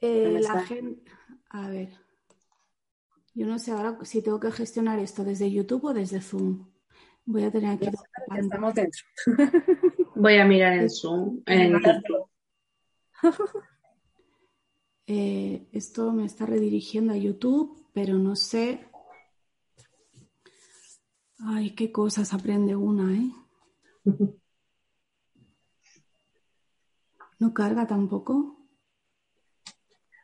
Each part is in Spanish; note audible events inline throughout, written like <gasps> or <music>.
Eh, la gente... A ver. Yo no sé ahora si tengo que gestionar esto desde YouTube o desde Zoom. Voy a tener aquí. Estamos dentro. <laughs> Voy a mirar en Zoom. <laughs> Eh, esto me está redirigiendo a YouTube, pero no sé. Ay, qué cosas aprende una, ¿eh? <laughs> ¿No carga tampoco?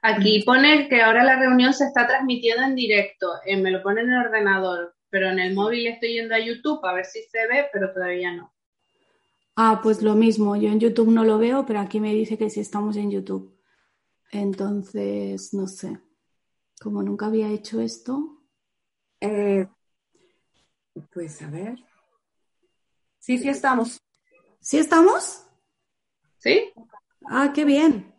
Aquí pone que ahora la reunión se está transmitiendo en directo. Eh, me lo pone en el ordenador, pero en el móvil estoy yendo a YouTube a ver si se ve, pero todavía no. Ah, pues lo mismo. Yo en YouTube no lo veo, pero aquí me dice que sí estamos en YouTube. Entonces, no sé. Como nunca había hecho esto. Eh, pues a ver. Sí, sí estamos. ¿Sí estamos? ¿Sí? Ah, qué bien.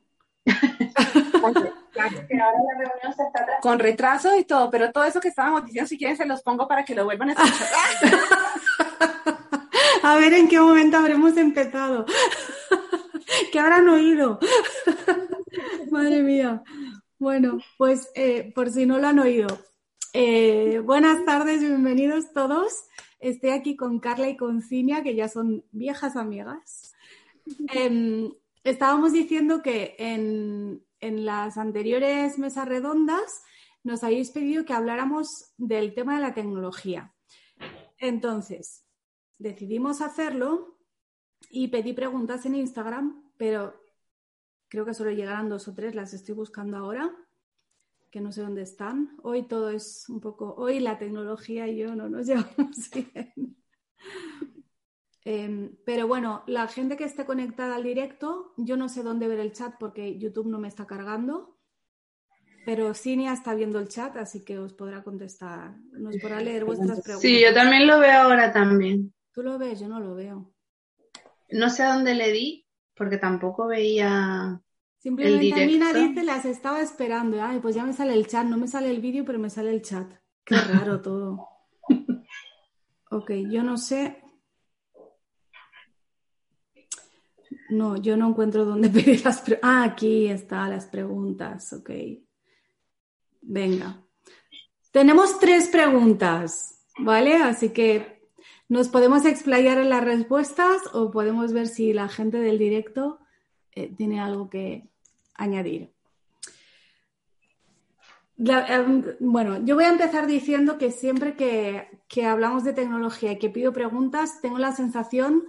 <laughs> <laughs> Con retraso y todo, pero todo eso que estábamos diciendo, si quieren se los pongo para que lo vuelvan a escuchar. <laughs> a ver en qué momento habremos empezado. <laughs> ¿Qué habrán oído? Madre mía. Bueno, pues eh, por si no lo han oído. Eh, buenas tardes, bienvenidos todos. Estoy aquí con Carla y con Cinia, que ya son viejas amigas. Em, estábamos diciendo que en, en las anteriores mesas redondas nos habéis pedido que habláramos del tema de la tecnología. Entonces, decidimos hacerlo y pedí preguntas en Instagram, pero creo que solo llegarán dos o tres, las estoy buscando ahora, que no sé dónde están. Hoy todo es un poco, hoy la tecnología y yo no nos <laughs> llevamos bien. Em, pero bueno, la gente que esté conectada al directo, yo no sé dónde ver el chat porque YouTube no me está cargando. Pero Cinia está viendo el chat, así que os podrá contestar, nos podrá leer vuestras preguntas. Sí, yo también lo veo ahora también. ¿Tú lo ves? Yo no lo veo. No sé a dónde le di, porque tampoco veía. Simplemente a mí dice las estaba esperando. Ay, pues ya me sale el chat, no me sale el vídeo, pero me sale el chat. Qué raro todo. <laughs> Ok, yo no sé. No, yo no encuentro dónde <laughs> pedir las preguntas. Ah, aquí están las preguntas, ok. Venga. Tenemos tres preguntas, ¿vale? Así que nos podemos explayar en las respuestas o podemos ver si la gente del directo eh, tiene algo que añadir. Em, bueno, yo voy a empezar diciendo que siempre que, que hablamos de tecnología y que pido preguntas, tengo la sensación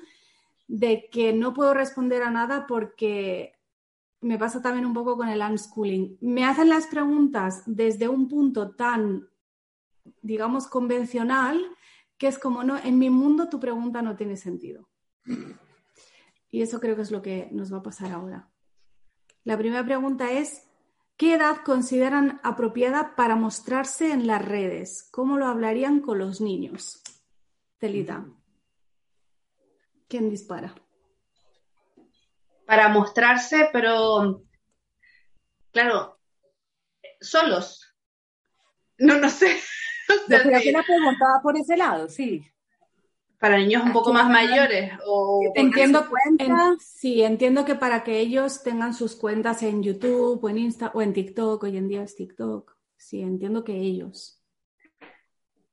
de que no puedo responder a nada porque me pasa también un poco con el unschooling. Me hacen las preguntas desde un punto tan, digamos, convencional, que es como, no, en mi mundo tu pregunta no tiene sentido. Y eso creo que es lo que nos va a pasar ahora. La primera pregunta es, ¿qué edad consideran apropiada para mostrarse en las redes? ¿Cómo lo hablarían con los niños? Telita. ¿Quién dispara? Para mostrarse, pero claro, solos. No, no sé. <laughs> Yo creo que la preguntaba por ese lado, sí. Para niños un poco más mayores. O entiendo, sí, entiendo que para que ellos tengan sus cuentas en YouTube o en Insta o en TikTok, hoy en día es TikTok. Sí, entiendo que ellos.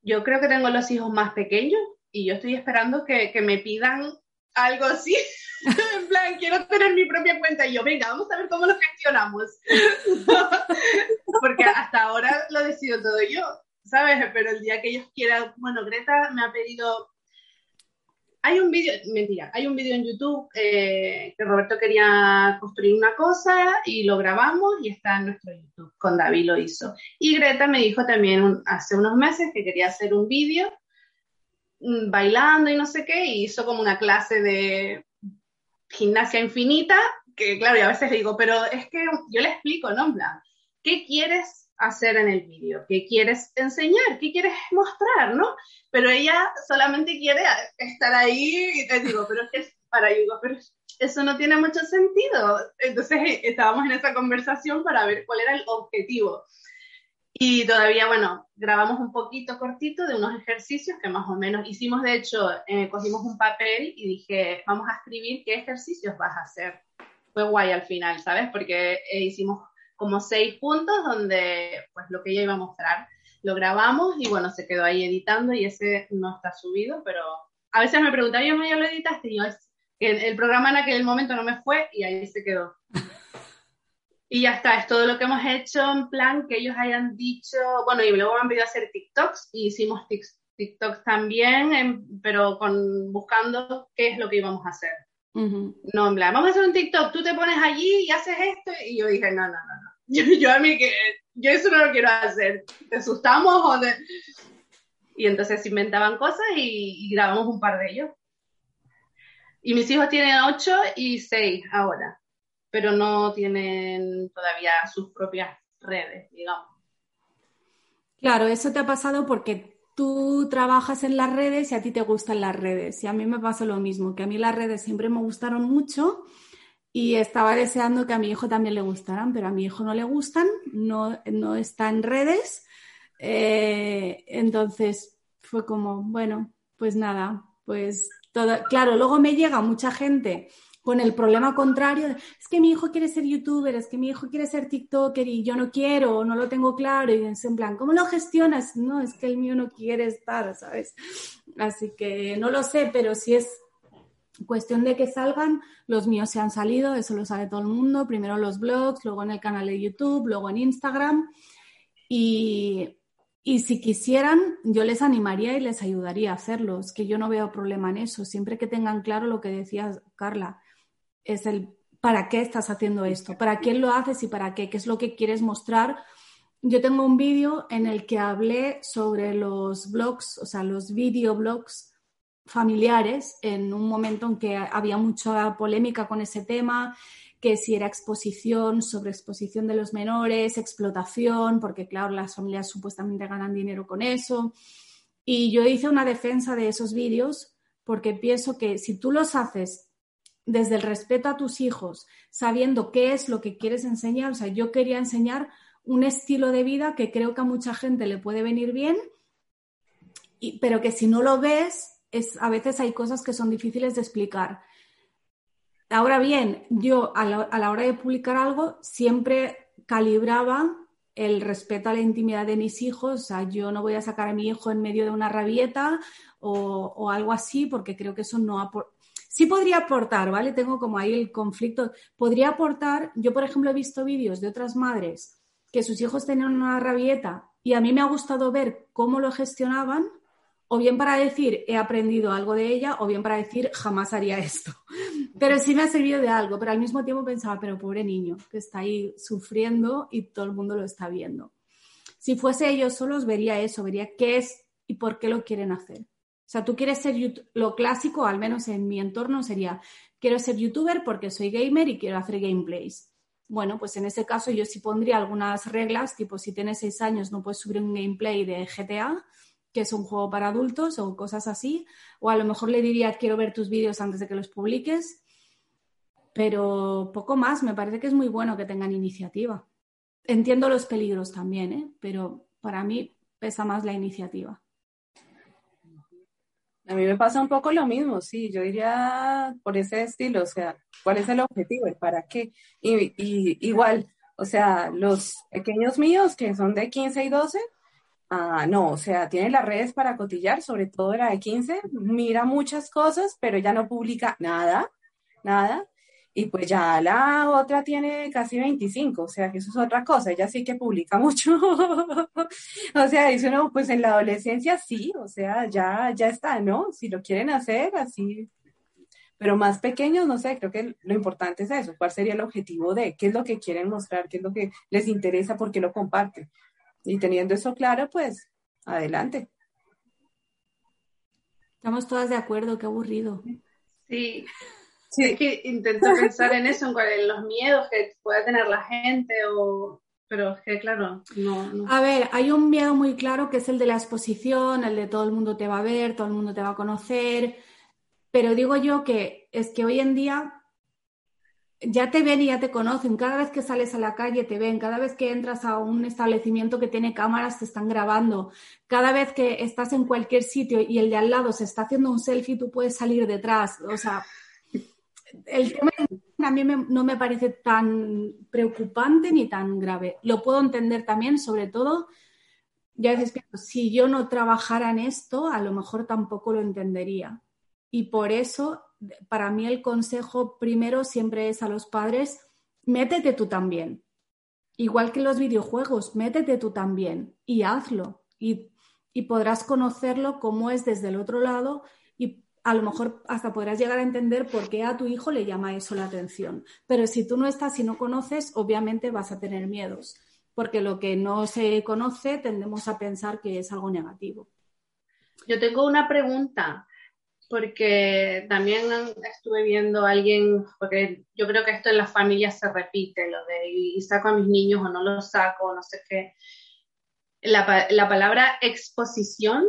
Yo creo que tengo los hijos más pequeños y yo estoy esperando que, que me pidan algo así. <laughs> en plan, quiero tener mi propia cuenta. Y yo, venga, vamos a ver cómo lo gestionamos. <laughs> Porque hasta ahora lo decido todo yo, ¿sabes? Pero el día que ellos quieran, bueno, Greta me ha pedido... Hay un vídeo, mentira, hay un vídeo en YouTube eh, que Roberto quería construir una cosa y lo grabamos y está en nuestro YouTube, con David lo hizo. Y Greta me dijo también hace unos meses que quería hacer un vídeo bailando y no sé qué, y hizo como una clase de gimnasia infinita, que claro, y a veces digo, pero es que yo le explico, ¿no? Plan, ¿qué quieres hacer en el vídeo? ¿Qué quieres enseñar? ¿Qué quieres mostrar, no? Pero ella solamente quiere estar ahí y te digo, pero es que es para, digo, pero eso no tiene mucho sentido. Entonces estábamos en esa conversación para ver cuál era el objetivo. Y todavía, bueno, grabamos un poquito cortito de unos ejercicios que más o menos hicimos. De hecho, eh, cogimos un papel y dije, vamos a escribir qué ejercicios vas a hacer. Fue guay al final, ¿sabes? Porque eh, hicimos como seis puntos donde, pues lo que ella iba a mostrar, lo grabamos y bueno, se quedó ahí editando y ese no está subido, pero a veces me preguntan, yo lo editaste? Y yo, el programa en aquel momento no me fue y ahí se quedó. Y ya está, es todo lo que hemos hecho en plan que ellos hayan dicho, bueno, y luego me han pedido hacer TikToks y hicimos TikToks también, pero con buscando qué es lo que íbamos a hacer. No, en plan, vamos a hacer un TikTok, tú te pones allí y haces esto, y yo dije, no, no, no, no. <laughs> Yo, a mí que, yo eso no lo quiero hacer. ¿Te asustamos o de... Y entonces inventaban cosas y, y grabamos un par de ellos. Y mis hijos tienen ocho y seis ahora pero no tienen todavía sus propias redes, digamos. Claro, eso te ha pasado porque tú trabajas en las redes y a ti te gustan las redes. Y a mí me pasa lo mismo, que a mí las redes siempre me gustaron mucho y estaba deseando que a mi hijo también le gustaran, pero a mi hijo no le gustan, no, no está en redes. Eh, entonces fue como, bueno, pues nada, pues todo. Claro, luego me llega mucha gente con el problema contrario, es que mi hijo quiere ser youtuber, es que mi hijo quiere ser TikToker y yo no quiero, no lo tengo claro, y es en plan, ¿cómo lo gestionas? No, es que el mío no quiere estar, ¿sabes? Así que no lo sé, pero si es cuestión de que salgan, los míos se han salido, eso lo sabe todo el mundo, primero los blogs, luego en el canal de YouTube, luego en Instagram, y, y si quisieran, yo les animaría y les ayudaría a hacerlos, que yo no veo problema en eso, siempre que tengan claro lo que decía Carla, es el para qué estás haciendo esto, para quién lo haces y para qué, qué es lo que quieres mostrar. Yo tengo un vídeo en el que hablé sobre los blogs, o sea, los videoblogs familiares en un momento en que había mucha polémica con ese tema, que si era exposición, sobre exposición de los menores, explotación, porque claro, las familias supuestamente ganan dinero con eso. Y yo hice una defensa de esos vídeos porque pienso que si tú los haces desde el respeto a tus hijos, sabiendo qué es lo que quieres enseñar. O sea, yo quería enseñar un estilo de vida que creo que a mucha gente le puede venir bien, pero que si no lo ves, es, a veces hay cosas que son difíciles de explicar. Ahora bien, yo a la, hora de publicar algo siempre calibraba el respeto a la intimidad de mis hijos. O sea, yo no voy a sacar a mi hijo en medio de una rabieta o, o algo así, porque creo que eso no Sí podría aportar, ¿vale? Tengo como ahí el conflicto. Podría aportar, yo por ejemplo he visto vídeos de otras madres que sus hijos tenían una rabieta y a mí me ha gustado ver cómo lo gestionaban, o bien para decir he aprendido algo de ella, o bien para decir jamás haría esto. <laughs> Pero sí me ha servido de algo, pero al mismo tiempo pensaba, pero pobre niño, que está ahí sufriendo y todo el mundo lo está viendo. Si fuese ellos solos, vería eso, vería qué es y por qué lo quieren hacer. O sea, tú quieres ser lo clásico, al menos en mi entorno, sería quiero ser youtuber porque soy gamer y quiero hacer gameplays. Bueno, pues en ese caso yo sí pondría algunas reglas, tipo si tienes seis años no puedes subir un gameplay de GTA, que es un juego para adultos o cosas así, o a lo mejor le diría quiero ver tus vídeos antes de que los publiques, pero poco más, me parece que es muy bueno que tengan iniciativa. Entiendo los peligros también, ¿eh? pero para mí pesa más la iniciativa. A mí me pasa un poco lo mismo, sí, yo diría por ese estilo, o sea, ¿cuál es el objetivo? ¿El para qué? Y, igual, o sea, los pequeños míos que son de 15 y 12, ah, no, o sea, tiene las redes para cotillar, sobre todo la de 15, mira muchas cosas, pero ya no publica nada, nada. Y pues ya la otra tiene casi 25, o sea que eso es otra cosa, ella sí que publica <laughs> mucho. o sea, dice uno, pues en la adolescencia sí, o sea, ya, ya está, ¿no? Si lo quieren hacer así, pero más pequeños, no sé, creo que lo importante es eso, cuál sería el objetivo de, qué es lo que quieren mostrar, qué es lo que les interesa, por qué lo comparten. Y teniendo eso claro, pues adelante. Estamos todas de acuerdo, qué aburrido. Sí, Sí. Es que intento pensar en eso, en, los miedos que puede tener la gente, o... pero es que claro, no, A ver, hay un miedo muy claro que es el de la exposición, el de todo el mundo te va a ver, todo el mundo te va a conocer, pero digo yo que es que hoy en día ya te ven y ya te conocen. Cada vez que sales a la calle te ven. Cada vez que entras a un establecimiento que tiene cámaras te están grabando. Cada vez que estás en cualquier sitio y el de al lado se está haciendo un selfie, tú puedes salir detrás. O sea, el tema a mí no me parece tan preocupante ni tan grave. Lo puedo entender también, sobre todo, ya veces pienso, si yo no trabajara en esto, a lo mejor tampoco lo entendería. Y por eso, para mí el consejo primero siempre es a los padres, métete tú también. Igual que los videojuegos, métete tú también y hazlo. Y, y podrás conocerlo como es desde el otro lado a lo mejor hasta podrás llegar a entender por qué a tu hijo le llama eso la atención. Pero si tú no estás y no conoces, obviamente vas a tener miedos, porque lo que no se conoce tendemos a pensar que es algo negativo. Yo tengo una pregunta, porque también estuve viendo a alguien, porque yo creo que esto en las familias se repite, lo de y saco a mis niños o no los saco, no sé qué. La, la palabra exposición,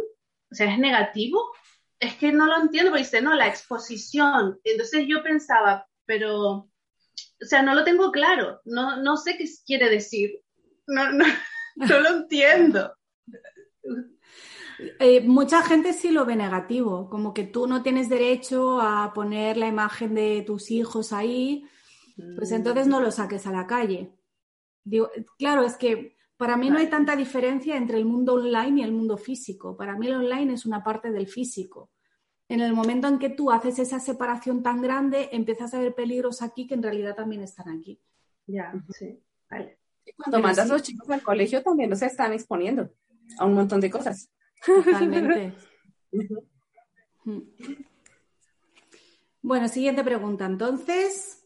o sea, es negativo es que no lo entiendo, porque dice, no, la exposición. Entonces yo pensaba, pero, o sea, no lo tengo claro, no, no sé qué quiere decir, no, no, <laughs> no lo entiendo. Eh, mucha gente sí lo ve negativo, como que tú no tienes derecho a poner la imagen de tus hijos ahí, pues entonces no lo saques a la calle. Digo, claro, es que para mí no hay tanta diferencia entre el mundo online y el mundo físico. Para mí el online es una parte del físico. En el momento en que tú haces esa separación tan grande, empiezas a ver peligros aquí que en realidad también están aquí. Ya, sí. Vale. cuando mandas a los chicos al colegio también los están exponiendo a un montón de cosas. Totalmente. <laughs> bueno, siguiente pregunta. Entonces,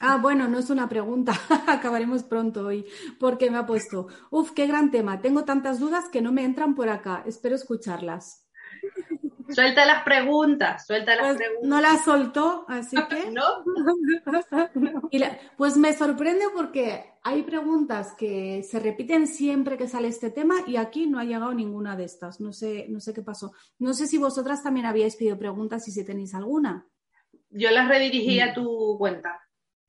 Ah, bueno, no es una pregunta, <laughs> acabaremos pronto hoy, porque me ha puesto, uf, qué gran tema, tengo tantas dudas que no me entran por acá, espero escucharlas. Suelta las preguntas, suelta las pues, preguntas. No las soltó, así que... <laughs> ¿No? <laughs> pues me sorprende porque hay preguntas que se repiten siempre que sale este tema y aquí no ha llegado ninguna de estas, no sé, no sé qué pasó. No sé si vosotras también habíais pedido preguntas y si tenéis alguna. Yo las redirigí a tu cuenta.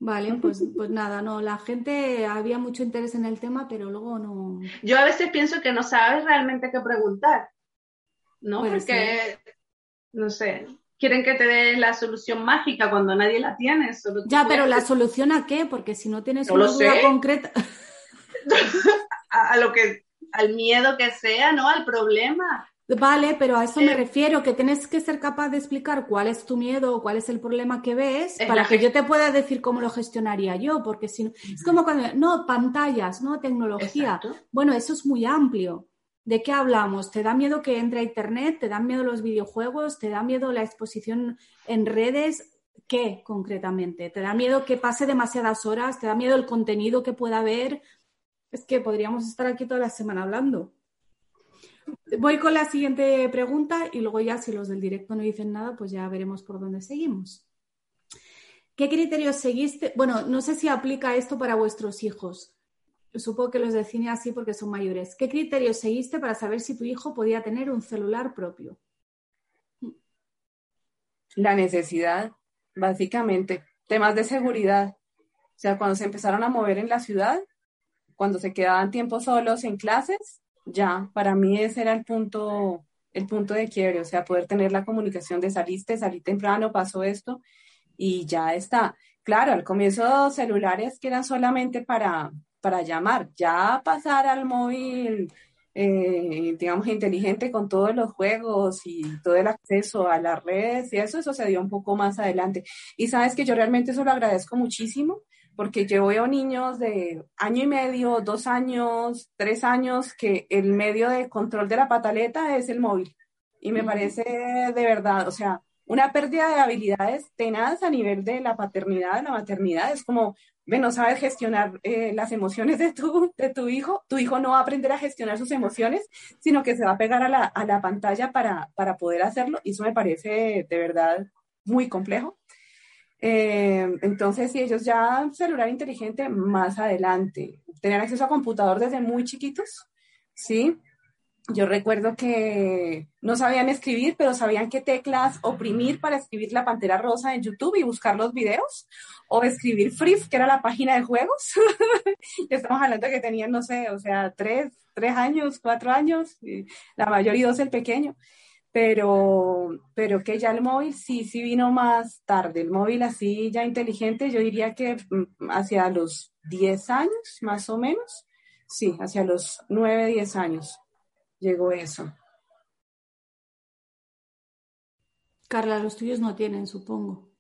Vale, pues, pues nada, no, la gente había mucho interés en el tema, pero luego no. Yo a veces pienso que no sabes realmente qué preguntar, ¿no? Porque, no sé, quieren que te dé la solución mágica cuando nadie la tiene. ya, pero ¿la solución a qué? Porque si no tienes una duda concreta. <laughs> a, a, lo que, al miedo que sea, ¿no? Al problema. Vale, pero a eso me refiero, que tienes que ser capaz de explicar cuál es tu miedo o cuál es el problema que ves para que yo te pueda decir cómo lo gestionaría yo, porque si no, es como cuando, no, pantallas, no, tecnología. Bueno, eso es muy amplio. ¿De qué hablamos? ¿Te da miedo que entre a Internet? ¿Te dan miedo los videojuegos? ¿Te da miedo la exposición en redes? ¿Qué concretamente? ¿Te da miedo que pase demasiadas horas? ¿Te da miedo el contenido que pueda haber? Es que podríamos estar aquí toda la semana hablando. Voy con la siguiente pregunta y luego ya si los del directo no dicen nada, pues ya veremos por dónde seguimos. ¿Qué criterios seguiste? Bueno, no sé si aplica esto para vuestros hijos. Supongo que los define así porque son mayores. ¿Qué criterios seguiste para saber si tu hijo podía tener un celular propio? La necesidad, básicamente. Temas de seguridad. O sea, cuando se empezaron a mover en la ciudad, cuando se quedaban tiempos solos en clases, ya, para mí ese era el punto, el punto de quiebre, o sea, poder tener la comunicación de saliste, salí temprano, pasó esto y ya está. Claro, al comienzo celulares que eran solamente para, para llamar, ya pasar al móvil, eh, digamos, inteligente con todos los juegos y todo el acceso a las redes y eso, eso se dio un poco más adelante. Y sabes que yo realmente eso lo agradezco muchísimo porque yo veo niños de año y medio, dos años, tres años, que el medio de control de la pataleta es el móvil. Y me parece de verdad, o sea, una pérdida de habilidades tenaz a nivel de la paternidad, de la maternidad. Es como, no sabes gestionar eh, las emociones de tu, de tu hijo. Tu hijo no va a aprender a gestionar sus emociones, sino que se va a pegar a la, a la pantalla para, para poder hacerlo. Y eso me parece de verdad muy complejo. Eh, entonces, si ellos ya celular inteligente más adelante, tener acceso a computador desde muy chiquitos, ¿sí? Yo recuerdo que no sabían escribir, pero sabían qué teclas oprimir para escribir la pantera rosa en YouTube y buscar los videos, o escribir Free, que era la página de juegos. <laughs> Estamos hablando que tenían, no sé, o sea, tres, tres años, cuatro años, la mayor y dos el pequeño pero, pero que ya el móvil sí, sí vino más tarde. El móvil así ya inteligente, yo diría que mm, hacia los 10 años, más o menos. Sí, hacia los 9, 10 años llegó eso. Carla, los tuyos no tienen, supongo.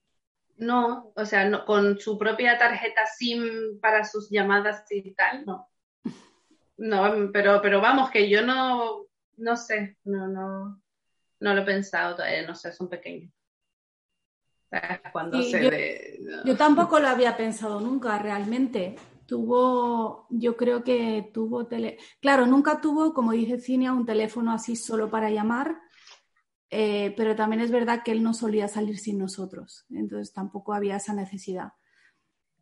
No, o sea, con su propia tarjeta SIM para sus llamadas y tal, no. <laughs> No, pero, pero vamos, que yo no, no sé, no, no, no lo he pensado todavía, no sé, son pequeños. Cuando se yo, tampoco lo había pensado nunca, realmente. Tuvo, yo creo que tuvo tele. Claro, nunca tuvo, como dice Cinia, un teléfono así solo para llamar, eh, pero también es verdad que él no solía salir sin nosotros, entonces tampoco había esa necesidad.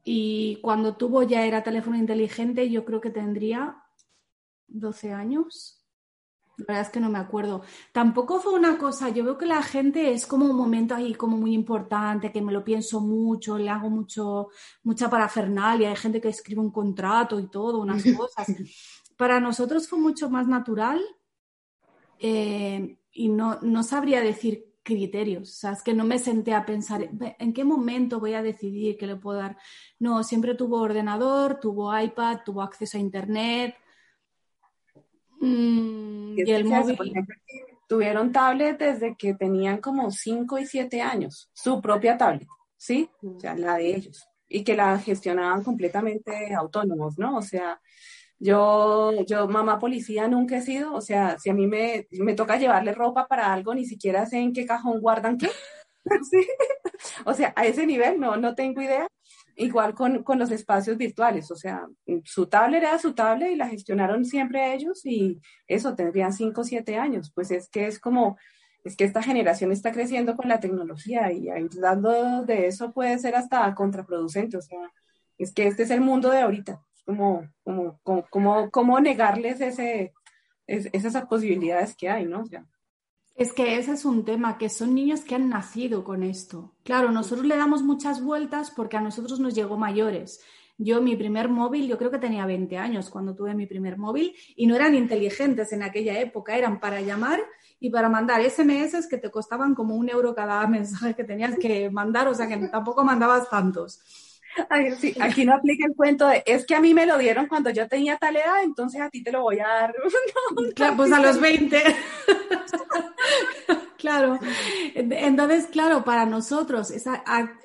Y cuando tuvo ya era teléfono inteligente, yo creo que tendría 12 años, la verdad es que no me acuerdo. Tampoco fue una cosa, yo veo que la gente es como un momento ahí como muy importante, que me lo pienso mucho, le hago mucho, mucha parafernalia, hay gente que escribe un contrato y todo, unas <laughs> cosas. Para nosotros fue mucho más natural eh, y no, no sabría decir criterios, o sea, es que no me senté a pensar en qué momento voy a decidir qué le puedo dar. No, siempre tuvo ordenador, tuvo iPad, tuvo acceso a Internet, Mm, y, el móvil. tuvieron tablet desde que tenían como 5 y 7 años, su propia tablet, ¿sí? O sea, la de ellos. Y que la gestionaban completamente autónomos, ¿no? O sea, yo, yo, mamá policía nunca he sido, o sea, si a mí me, me toca llevarle ropa para algo, ni siquiera sé en qué cajón guardan qué. <laughs> ¿Sí? O sea, a ese nivel no, no tengo idea. Igual con, con, los espacios virtuales, o sea, su tablet era su tablet y la gestionaron siempre ellos y eso, tendrían 5 o 7 años. Pues es que es como, es que esta generación está creciendo con la tecnología y aislando de eso puede ser hasta contraproducente, o sea, es que este es el mundo de ahorita, es como, como, como, como, negarles ese, esas posibilidades que hay, ¿no? O sea, es que ese es un tema, que son niños que han nacido con esto. Claro, nosotros le damos muchas vueltas porque a nosotros nos llegó mayores. Yo mi primer móvil, yo creo que tenía 20 años cuando tuve mi primer móvil y no eran inteligentes en aquella época, eran para llamar y para mandar SMS que te costaban como un euro cada mensaje que tenías que mandar, o sea que tampoco mandabas tantos. <laughs> aquí no aplica el cuento de, es que a mí me lo dieron cuando yo tenía tal edad, entonces a ti te lo voy a dar. <laughs> claro, pues a los 20. <laughs> claro. Entonces, claro, para nosotros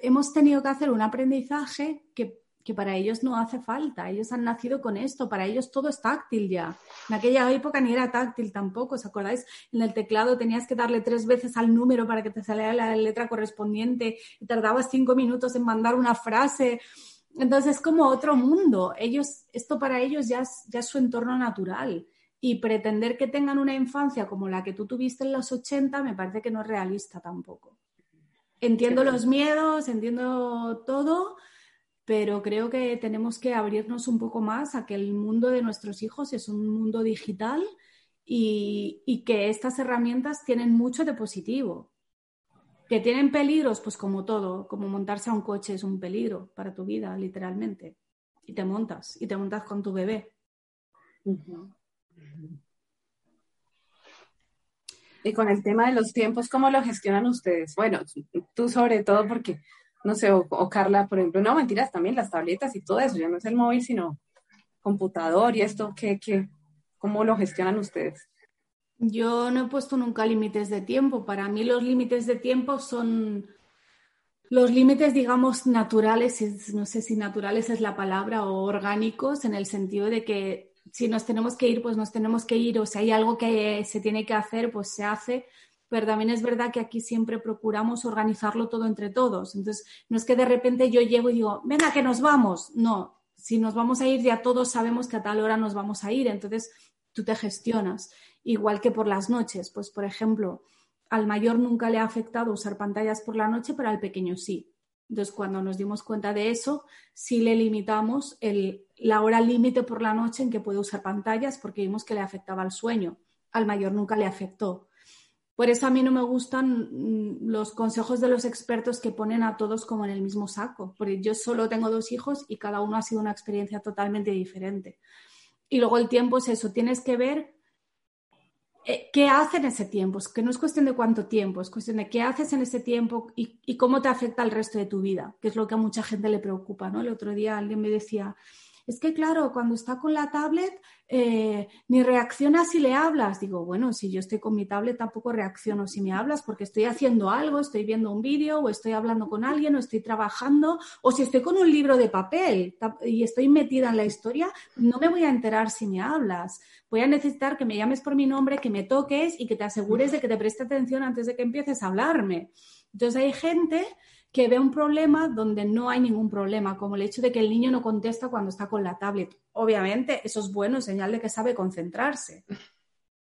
hemos tenido que hacer un aprendizaje que, que, para ellos no hace falta. Ellos han nacido con esto, para ellos todo es táctil ya. En aquella época ni era táctil tampoco, ¿os acordáis? En el teclado tenías que darle tres veces al número para que te saliera la letra correspondiente y tardabas cinco minutos en mandar una frase. Entonces es como otro mundo. Ellos, esto para ellos ya ya es su entorno natural y pretender que tengan una infancia como la que tú tuviste en los 80 me parece que no es realista tampoco. Entiendo los miedos, entiendo todo, pero creo que tenemos que abrirnos un poco más a que el mundo de nuestros hijos es un mundo digital y, y que estas herramientas tienen mucho de positivo. Que tienen peligros, pues como todo, como montarse a un coche es un peligro para tu vida, literalmente. Y te montas, y te montas con tu bebé. Y con el tema de los tiempos, ¿cómo lo gestionan ustedes? Bueno, tú sobre todo porque, no sé, o, Carla, por ejemplo, no, mentiras, también las tabletas y todo eso, ya no es el móvil, sino computador y esto, ¿qué, qué, ¿cómo lo gestionan ustedes? Yo no he puesto nunca límites de tiempo. Para mí los límites de tiempo son los límites, digamos, naturales, no sé si naturales es la palabra, o orgánicos, en el sentido de que si nos tenemos que ir, pues nos tenemos que ir, o si hay algo que se tiene que hacer, pues se hace. Pero también es verdad que aquí siempre procuramos organizarlo todo entre todos. Entonces, no es que de repente yo llego y digo, venga, que nos vamos. No, si nos vamos a ir, ya todos sabemos que a tal hora nos vamos a ir. Entonces, tú te gestionas. Igual que por las noches. Pues, por ejemplo, al mayor nunca le ha afectado usar pantallas por la noche, pero al pequeño sí. Entonces, cuando nos dimos cuenta de eso, sí le limitamos la hora límite por la noche en que puede usar pantallas porque vimos que le afectaba al sueño. Al mayor nunca le afectó. Por eso a mí no me gustan mm, los consejos de los expertos que ponen a todos como en el mismo saco, porque yo solo tengo dos hijos y cada uno ha sido una experiencia totalmente diferente. Y luego el tiempo es eso, tienes que ver eh, qué hace en ese tiempo, es que no es cuestión de cuánto tiempo, es cuestión de qué haces en ese tiempo y, y, cómo te afecta el resto de tu vida, que es lo que a mucha gente le preocupa, ¿no? El otro día alguien me decía, es que claro, cuando está con la tablet eh, ni reacciona si le hablas. Digo, bueno, si yo estoy con mi tablet tampoco reacciono si me hablas porque estoy haciendo algo, estoy viendo un vídeo o estoy hablando con alguien o estoy trabajando o si estoy con un libro de papel y estoy metida en la historia, no me voy a enterar si me hablas. Voy a necesitar que me llames por mi nombre, que me toques y que te asegures de que te preste atención antes de que empieces a hablarme. Entonces hay gente que ve un problema donde no hay ningún problema, como el hecho de que el niño no contesta cuando está con la tablet. Obviamente, eso es bueno, señal de que sabe concentrarse.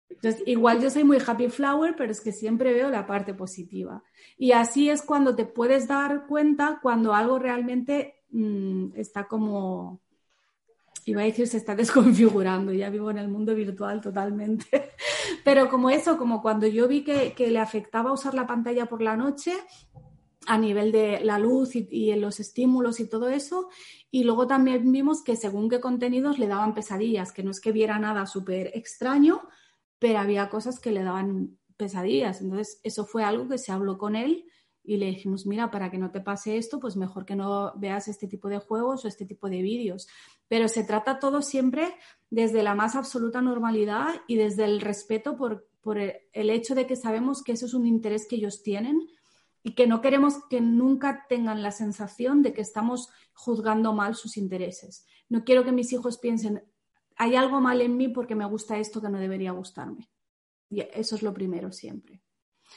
Entonces, igual yo soy muy happy flower, pero es que siempre veo la parte positiva. Y así es cuando te puedes dar cuenta cuando algo realmente mmm, está como, iba a decir, se está <laughs> desconfigurando. Ya vivo en el mundo virtual totalmente. <laughs> Pero como eso, como cuando yo vi que, que le afectaba usar la pantalla por la noche, a nivel de la luz y, y, los estímulos y todo eso. Y luego también vimos que según qué contenidos le daban pesadillas, que no es que viera nada súper extraño, pero había cosas que le daban pesadillas. Entonces, eso fue algo que se habló con él y le dijimos, mira, para que no te pase esto, pues mejor que no veas este tipo de juegos o este tipo de vídeos. Pero se trata todo siempre desde la más absoluta normalidad y desde el respeto por, por el hecho de que sabemos que eso es un interés que ellos tienen y que no queremos que nunca tengan la sensación de que estamos juzgando mal sus intereses. No quiero que mis hijos piensen, hay algo mal en mí porque me gusta esto que no debería gustarme. Y eso es lo primero siempre.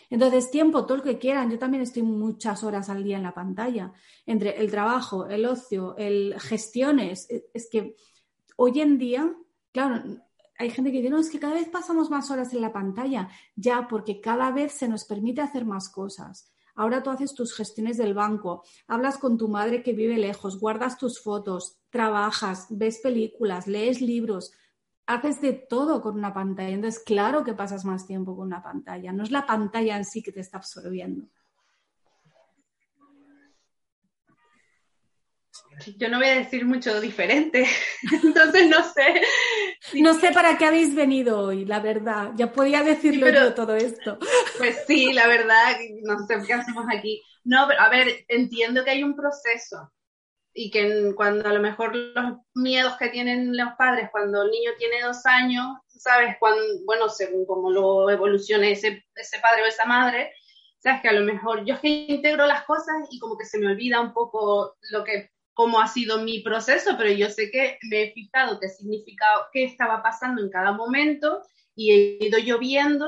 Entonces, tiempo, todo lo que quieran. Yo también estoy muchas horas al día en la pantalla, entre el trabajo, el ocio, el gestiones. Es que hoy en día, claro, hay gente que dice, no, es que cada vez pasamos más horas en la pantalla. Ya, porque cada vez se nos permite hacer más cosas. Ahora tú haces tus gestiones del banco, hablas con tu madre que vive lejos, guardas tus fotos, trabajas, ves películas, lees libros, haces de todo con una pantalla. Entonces, claro que pasas más tiempo con una pantalla. No es la pantalla en sí que te está absorbiendo. Yo no voy a decir mucho diferente, <laughs> entonces no sé. No sé para qué habéis venido hoy, la verdad. Ya podía decirlo sí, pero, yo todo esto. Pues sí, la verdad, no sé qué hacemos aquí. No, pero a ver, entiendo que hay un proceso y que cuando a lo mejor los miedos que tienen los padres cuando el niño tiene dos años, sabes, cuando, bueno, según cómo lo evolucione ese, ese padre o esa madre, sabes que a lo mejor yo es que integro las cosas y como que se me olvida un poco lo que cómo ha sido mi proceso, pero yo sé que me he fijado qué significaba, qué estaba pasando en cada momento y he ido yo viendo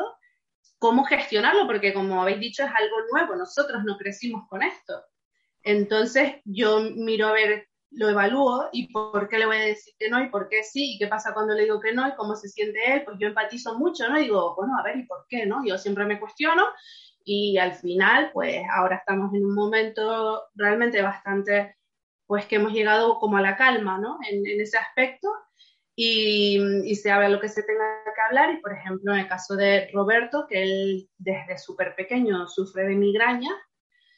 cómo gestionarlo, porque como habéis dicho es algo nuevo, nosotros no crecimos con esto. Entonces yo miro a ver, lo evalúo y por qué le voy a decir que no y por qué sí y qué pasa cuando le digo que no y cómo se siente él, pues yo empatizo mucho, ¿no? Digo, bueno, a ver, ¿y por qué, no? Yo siempre me cuestiono y al final, pues ahora estamos en un momento realmente bastante pues que hemos llegado como a la calma, ¿no? En, en ese aspecto y, y, se habla lo que se tenga que hablar y, por ejemplo, en el caso de Roberto, que él desde súper pequeño sufre de migraña,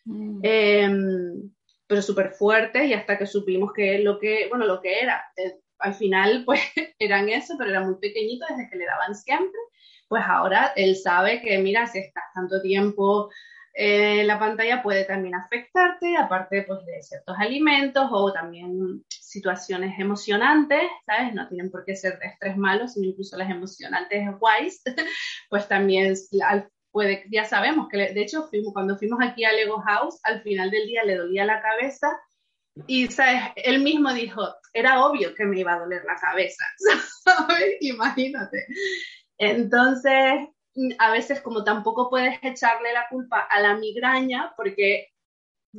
mm. eh, pero súper fuerte y hasta que supimos que lo que, bueno, lo que era, eh, al final <laughs> pues eran eso, pero era muy pequeñito desde que le daban siempre, pues ahora él sabe que, mira, si estás tanto tiempo eh, la pantalla puede también afectarte, aparte pues, de ciertos alimentos o también situaciones emocionantes, ¿sabes? No tienen por qué ser de estrés malo, sino incluso las emocionantes guays, <laughs> pues también puede, ya sabemos que, de hecho, fuimos, cuando fuimos aquí a Lego House, al final del día le dolía la cabeza y, ¿sabes? Él mismo dijo, era obvio que me iba a doler la cabeza, <laughs> ¿sabes? Imagínate. Entonces, a veces como tampoco puedes echarle la culpa a la migraña porque,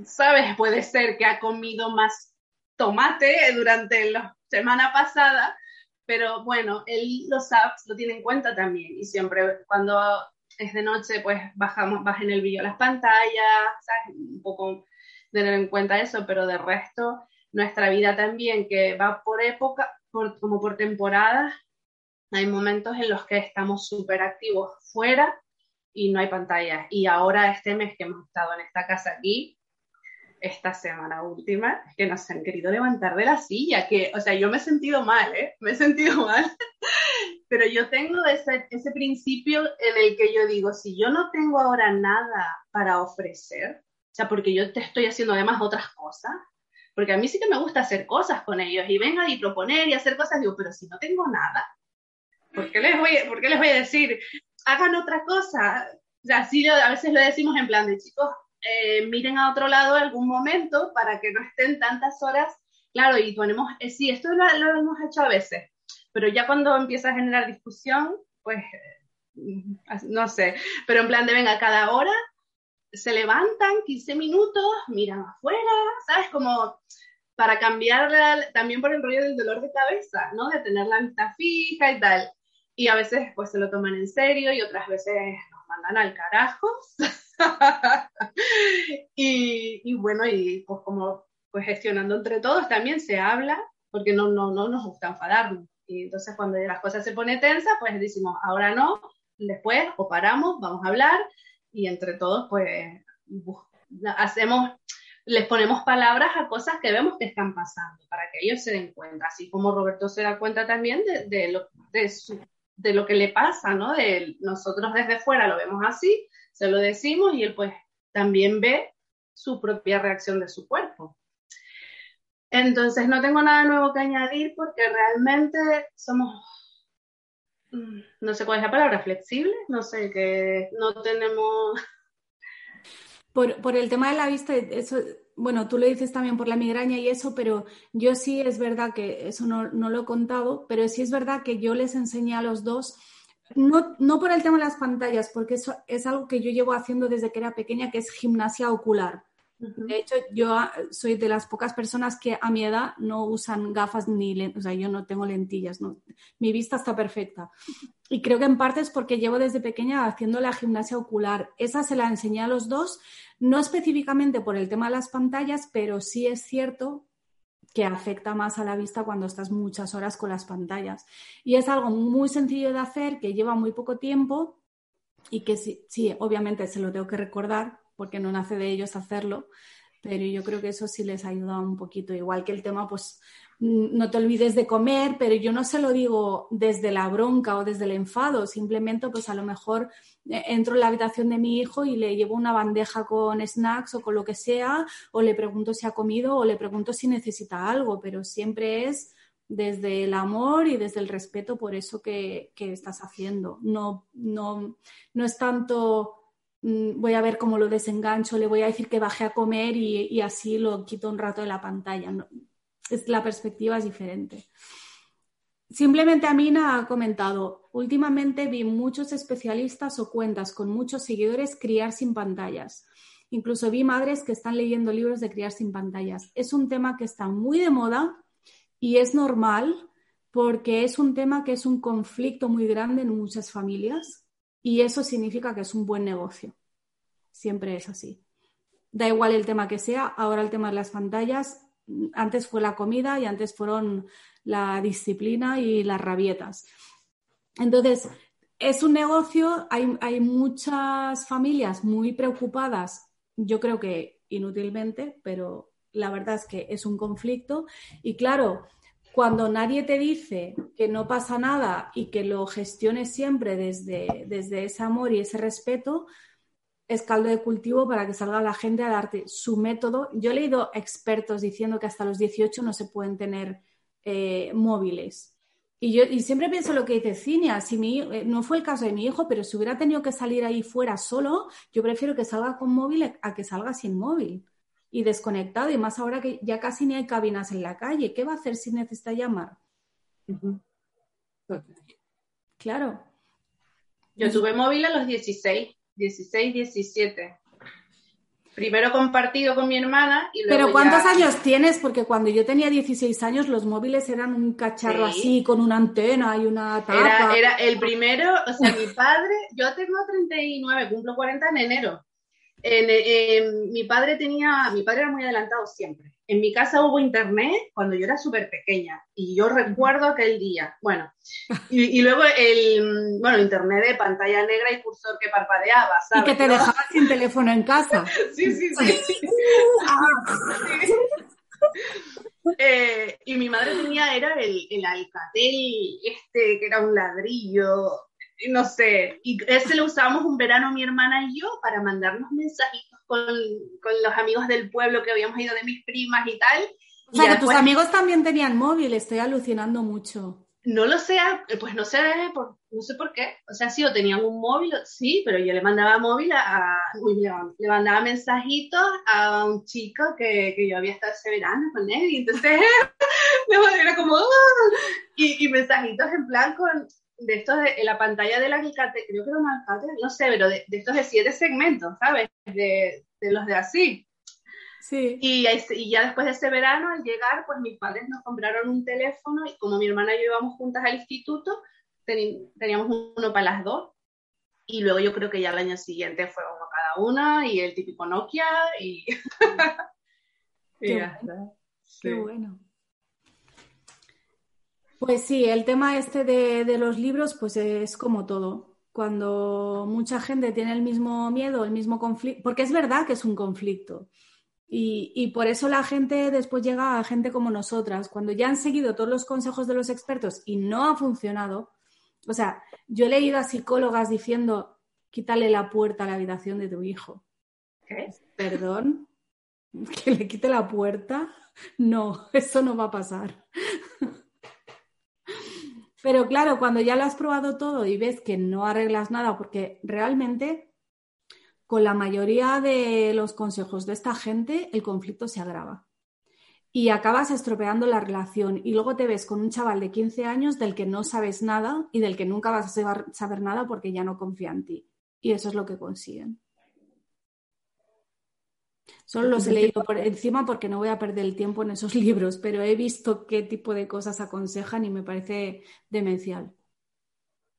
sabes, puede ser que ha comido más tomate durante la semana pasada, pero bueno, él los apps lo tiene en cuenta también y siempre cuando es de noche pues bajamos, bajen el vídeo las pantallas, ¿sabes? Un poco tener en cuenta eso, pero de resto nuestra vida también que va por época, por, como por temporadas, hay momentos en los que estamos súper activos fuera y no hay pantallas. Y ahora este mes que hemos estado en esta casa aquí, esta semana última, es que nos han querido levantar de la silla, que, o sea, yo me he sentido mal, ¿eh? Me he sentido mal. <laughs> pero yo tengo ese, ese principio en el que yo digo, si yo no tengo ahora nada para ofrecer, o sea, porque yo te estoy haciendo además otras cosas, porque a mí sí que me gusta hacer cosas con ellos y venga y proponer y hacer cosas, digo, pero si no tengo nada, ¿por qué les voy, por qué les voy a decir, hagan otra cosa? O sea, así a veces lo decimos en plan de chicos, eh, miren a otro lado algún momento para que no estén tantas horas. Claro, y ponemos, eh, sí, esto lo, hemos hecho a veces, pero ya cuando empieza a generar discusión, pues, mm, no sé, pero en plan de, venga, cada hora se levantan 15 minutos, miran afuera, ¿sabes? Como para cambiar también por el rollo del dolor de cabeza, ¿no? De tener la vista fija y tal. Y a veces pues se lo toman en serio y otras veces nos mandan al carajo. <laughs> y, y, bueno, y pues como pues gestionando entre todos también se habla, porque no, no, no nos gusta enfadarnos. Y entonces cuando las cosas se ponen tensas, pues decimos, ahora no, después o paramos, vamos a hablar y entre todos pues hacemos, les ponemos palabras a cosas que vemos que están pasando para que ellos se den cuenta, así como Roberto se da cuenta también de, de lo, de, su, de lo que le pasa, ¿no? De nosotros desde fuera lo vemos así, se lo decimos y él pues también ve su propia reacción de su cuerpo. Entonces no tengo nada nuevo que añadir porque realmente somos, mm, no sé cuál es la palabra, flexible, no sé, que no tenemos... Por, el tema de la vista, eso, bueno, tú lo dices también por la migraña y eso, pero yo sí es verdad que eso no, no lo he contado, pero sí es verdad que yo les enseñé a los dos no, no, por el tema de las pantallas, porque eso es algo que yo llevo haciendo desde que era pequeña, que es gimnasia ocular. De hecho, yo ah, soy de las pocas personas que a mi edad no usan gafas ni lentes, o sea, yo no tengo lentillas, mi vista está perfecta. Y creo que en parte es porque llevo desde pequeña haciendo la gimnasia ocular. Esa se la enseñé a los dos, no específicamente por el tema de las pantallas, pero sí es cierto que afecta más a la vista cuando estás muchas horas con las pantallas. Y es algo muy sencillo de hacer, que lleva muy poco tiempo y que sí, sí obviamente se lo tengo que recordar, porque no nace de ellos hacerlo, pero yo creo que eso sí les ayuda un poquito, igual que el tema, pues mm, no te olvides de comer, pero yo no se lo digo desde la bronca o desde el enfado, simplemente pues a lo mejor eh, entro en la habitación de mi hijo y le llevo una bandeja con snacks o con lo que sea, o le pregunto si ha comido o le pregunto si necesita algo, pero siempre es desde el amor y desde el respeto por eso que, que estás haciendo. No, no, no es tanto voy a ver cómo lo desengancho, le voy a decir que baje a comer y, así lo quito un rato de la pantalla. es, la perspectiva es diferente. Simplemente Amina ha comentado, últimamente vi muchos especialistas o cuentas con muchos seguidores criar sin pantallas. Incluso vi madres que están leyendo libros de criar sin pantallas. Es un tema que está muy de moda y es normal porque es un tema que es un conflicto muy grande en muchas familias y eso significa que es un buen negocio. Siempre es así. Da igual el tema que sea, ahora el tema de las pantallas, antes fue la comida y antes fueron la disciplina y las rabietas. Entonces, es un negocio, hay, hay muchas familias muy preocupadas, yo creo que inútilmente, pero la verdad es que es un conflicto. Y claro, cuando nadie te dice que no pasa nada y que lo gestiones siempre desde, desde ese amor y ese respeto, es caldo de cultivo para que salga la gente a darte su método. Yo he leído expertos diciendo que hasta los 18 no se pueden tener eh, móviles. Y yo y siempre pienso lo que dice Cinia, si mi, eh, no fue el caso de mi hijo, pero si hubiera tenido que salir ahí fuera solo, yo prefiero que salga con móvil a que salga sin móvil y desconectado, y más ahora que ya casi ni hay cabinas en la calle. ¿Qué va a hacer si necesita llamar? Claro. Yo tuve móvil a los 16, 16, 17. Primero compartido con mi hermana y luego Pero ¿cuántos años tienes? Porque cuando yo tenía 16 años los móviles eran un cacharro así, con una antena y una tapa. Era, era el primero, o sea, mi padre, yo tengo 39, cumplo 40 en enero mi padre tenía, mi padre era muy adelantado siempre. En mi casa hubo internet cuando yo era súper pequeña y yo recuerdo aquel día. Bueno, <laughs> y, luego el, bueno, internet de pantalla negra y cursor que parpadeaba, ¿sabes? Y que te dejaba sin teléfono en casa. <laughs> sí, sí, sí. <laughs> Eh, y mi madre tenía, era el, el alcatel, este, que era un ladrillo, no sé, y ese lo usábamos un verano mi hermana y yo para mandarnos mensajitos con, con los amigos del pueblo que habíamos ido de mis primas y tal. O sea, que tus amigos también tenían móvil, estoy alucinando mucho. No lo sé, pues no sé, por, no sé por qué. O sea, sí, o tenían un móvil, sí, pero yo le mandaba móvil a, le, mandaba mensajitos a un chico que, que, yo había estado ese verano con él, y entonces <laughs> era como, ¡ah! y, y, mensajitos en plan con, de estos, de, en la pantalla del alicate, creo que era un alicate, no sé, pero de, de, estos de siete segmentos, ¿sabes? De, de los de así. Sí. Y, y, ya después de ese verano, al llegar, pues mis padres nos compraron un teléfono y como mi hermana y yo íbamos juntas al instituto, teníamos uno para las dos. Y luego yo creo que ya el año siguiente fue uno cada una y el típico Nokia y... <laughs> Qué, bueno. Sí. Qué bueno. Pues sí, el tema este de, de los libros, pues es como todo. Cuando mucha gente tiene el mismo miedo, el mismo conflicto, porque es verdad que es un conflicto. Y, y, por eso la gente después llega a gente como nosotras, cuando ya han seguido todos los consejos de los expertos y no ha funcionado. O sea, yo he leído a psicólogas diciendo, quítale la puerta a la habitación de tu hijo. ¿Qué? Perdón, <laughs> que le quite la puerta. No, <laughs> eso no va a pasar. Pero claro, cuando ya lo has probado todo y ves que no arreglas nada, porque realmente con la mayoría de los consejos de esta gente, el conflicto se agrava. Y acabas estropeando la relación y luego te ves con un chaval de 15 años del que no sabes nada y del que nunca vas a saber nada porque ya no confía en ti. Y eso es lo que consiguen. Solo los he leído por encima porque no voy a perder el tiempo en esos <laughs> libros, pero he visto qué tipo de cosas aconsejan y me parece demencial.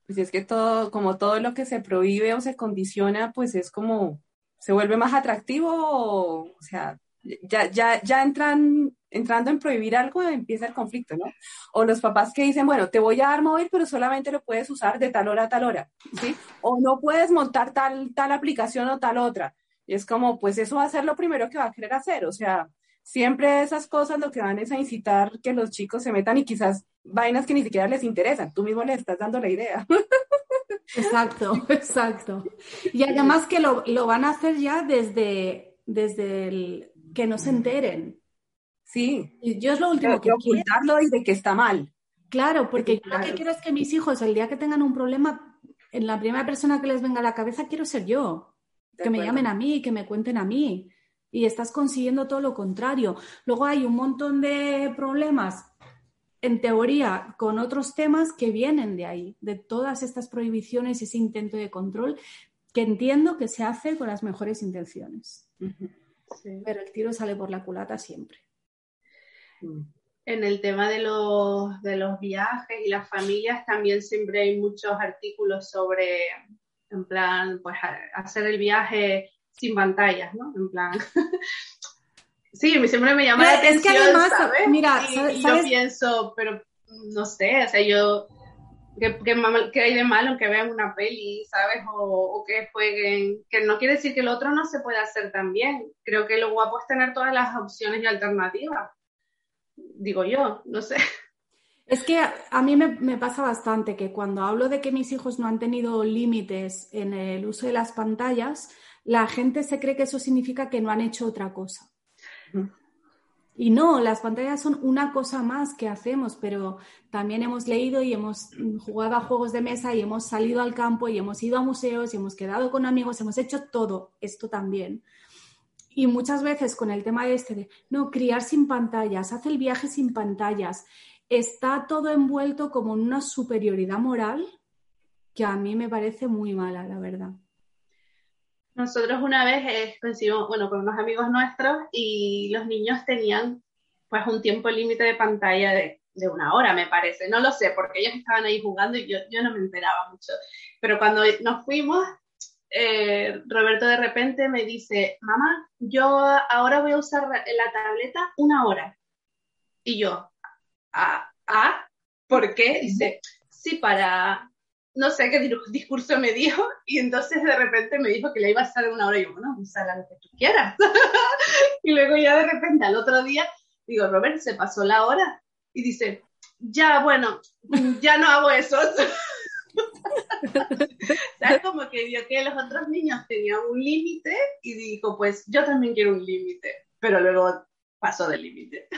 Pues es que todo, como todo lo que se prohíbe o se condiciona, pues es como, se vuelve más atractivo, o, o sea, ya, ya, ya entran, entrando en prohibir algo, empieza el conflicto, ¿no? O los papás que dicen, bueno, te voy a dar móvil, pero solamente lo puedes usar de tal hora a tal hora, ¿sí? O no puedes montar tal, tal aplicación o tal otra. Y es como, pues eso va a ser lo primero que va a querer hacer, o sea, siempre esas cosas lo que van es a incitar que los chicos se metan y quizás vainas que ni siquiera les interesan. Tú mismo les estás dando la idea. <laughs> Exacto, exacto. Y además que lo, lo van a hacer ya desde, desde el que no se enteren. Sí. Y yo es lo último que ocultarlo y de que está mal. Claro, porque yo lo que quiero es que mis hijos, el día que tengan un problema, en la primera persona que les venga a la cabeza quiero ser yo. De que acuerdo. me llamen a mí, que me cuenten a mí. Y estás consiguiendo todo lo contrario. Luego hay un montón de problemas en teoría, con otros temas que vienen de ahí, de todas estas prohibiciones y ese intento de control, que entiendo que se hace con las mejores intenciones. Uh -huh. sí. Pero el tiro sale por la culata siempre. En el tema de los, de los viajes y las familias, también siempre hay muchos artículos sobre, en plan, pues hacer el viaje sin pantallas, ¿no? En plan, <laughs> Sí, siempre me llama pero la atención, es que además, ¿sabes? Mira, y, ¿sabes? y yo pienso, pero no sé, o sea, yo, ¿qué, qué, qué hay de malo que vean una peli, ¿sabes? O, o, que jueguen, que no quiere decir que el otro no se pueda hacer también. Creo que lo guapo es tener todas las opciones y alternativas. Digo yo, no sé. <laughs> Es que a mí me, me, pasa bastante que cuando hablo de que mis hijos no han tenido límites en el uso de las pantallas, la gente se cree que eso significa que no han hecho otra cosa. Y no, las pantallas son una cosa más que hacemos, pero también hemos leído y hemos jugado a juegos de mesa y hemos salido al campo y hemos ido a museos y hemos quedado con amigos, hemos hecho todo esto también. Y muchas veces con el tema de este de, no, criar sin pantallas, hace el viaje sin pantallas, está todo envuelto como en una superioridad moral que a mí me parece muy mala, la verdad. Nosotros una vez eh, coincidimos, bueno, con unos amigos nuestros y los niños tenían pues un tiempo límite de pantalla de, una hora, me parece. No lo sé, porque ellos estaban ahí jugando y yo, yo no me enteraba mucho. Pero cuando nos fuimos, eh, Roberto de repente me dice, mamá, yo ahora voy a usar la tableta una hora. Y yo, ¿ah? ¿ah? ¿Por qué? Dice, sí, para no sé qué discurso me dijo, y entonces de repente me dijo que le iba a estar una hora, y yo, bueno, usa lo que tú quieras. <laughs> y luego ya de repente al otro día Digo, Robert, ¿se pasó la hora? Y dice, ya, bueno, ya no hago eso. <laughs> ¿Sabes? Como que vio que los otros niños tenían un límite y dijo, pues yo también quiero un límite, pero luego pasó del límite.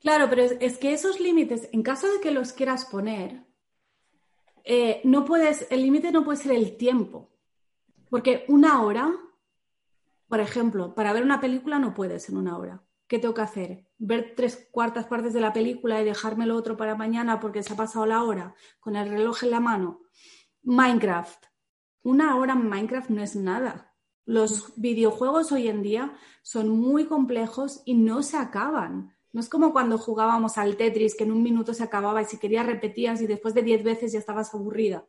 Claro, pero es, que esos límites, en caso de que los quieras poner, eh, no puedes, el límite no puede ser el tiempo, porque una hora, por ejemplo, para ver una película no puedes en una hora. ¿Qué tengo que hacer? ¿Ver tres cuartas partes de la película y dejarme lo otro para mañana porque se ha pasado la hora con el reloj en la mano? Minecraft. Una hora en Minecraft no es nada. Los videojuegos hoy en día son muy complejos y no se acaban. No es como cuando jugábamos al Tetris, que en un minuto se acababa y si querías repetías y después de diez veces ya estabas aburrida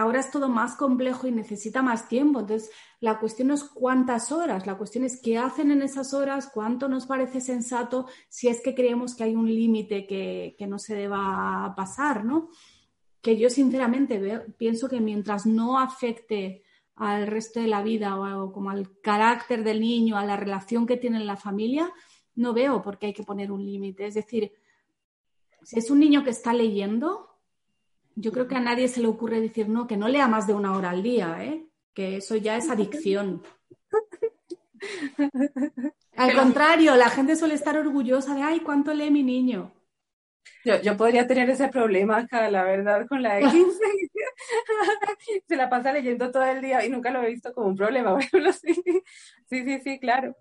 ahora es todo más complejo y necesita más tiempo. Entonces, la cuestión no es cuántas horas, la cuestión es qué hacen en esas horas, cuánto nos parece sensato, si es que creemos que hay un límite que, no se deba pasar, ¿no? Que yo sinceramente pienso que mientras no afecte al resto de la vida o, como al carácter del niño, a la relación que tiene en la familia, no veo por qué hay que poner un límite. Es decir, si es un niño que está leyendo, yo creo que a nadie se le ocurre decir no, que no lea más de una hora al día, ¿eh? que eso ya es adicción. <laughs> Al contrario, la gente suele estar orgullosa de, ay, ¿cuánto lee mi niño? Yo, podría tener ese problema acá, la verdad, con la de 15. <laughs> <laughs> Se la pasa leyendo todo el día y nunca lo he visto como un problema. Bueno, sí, sí, sí, sí, claro.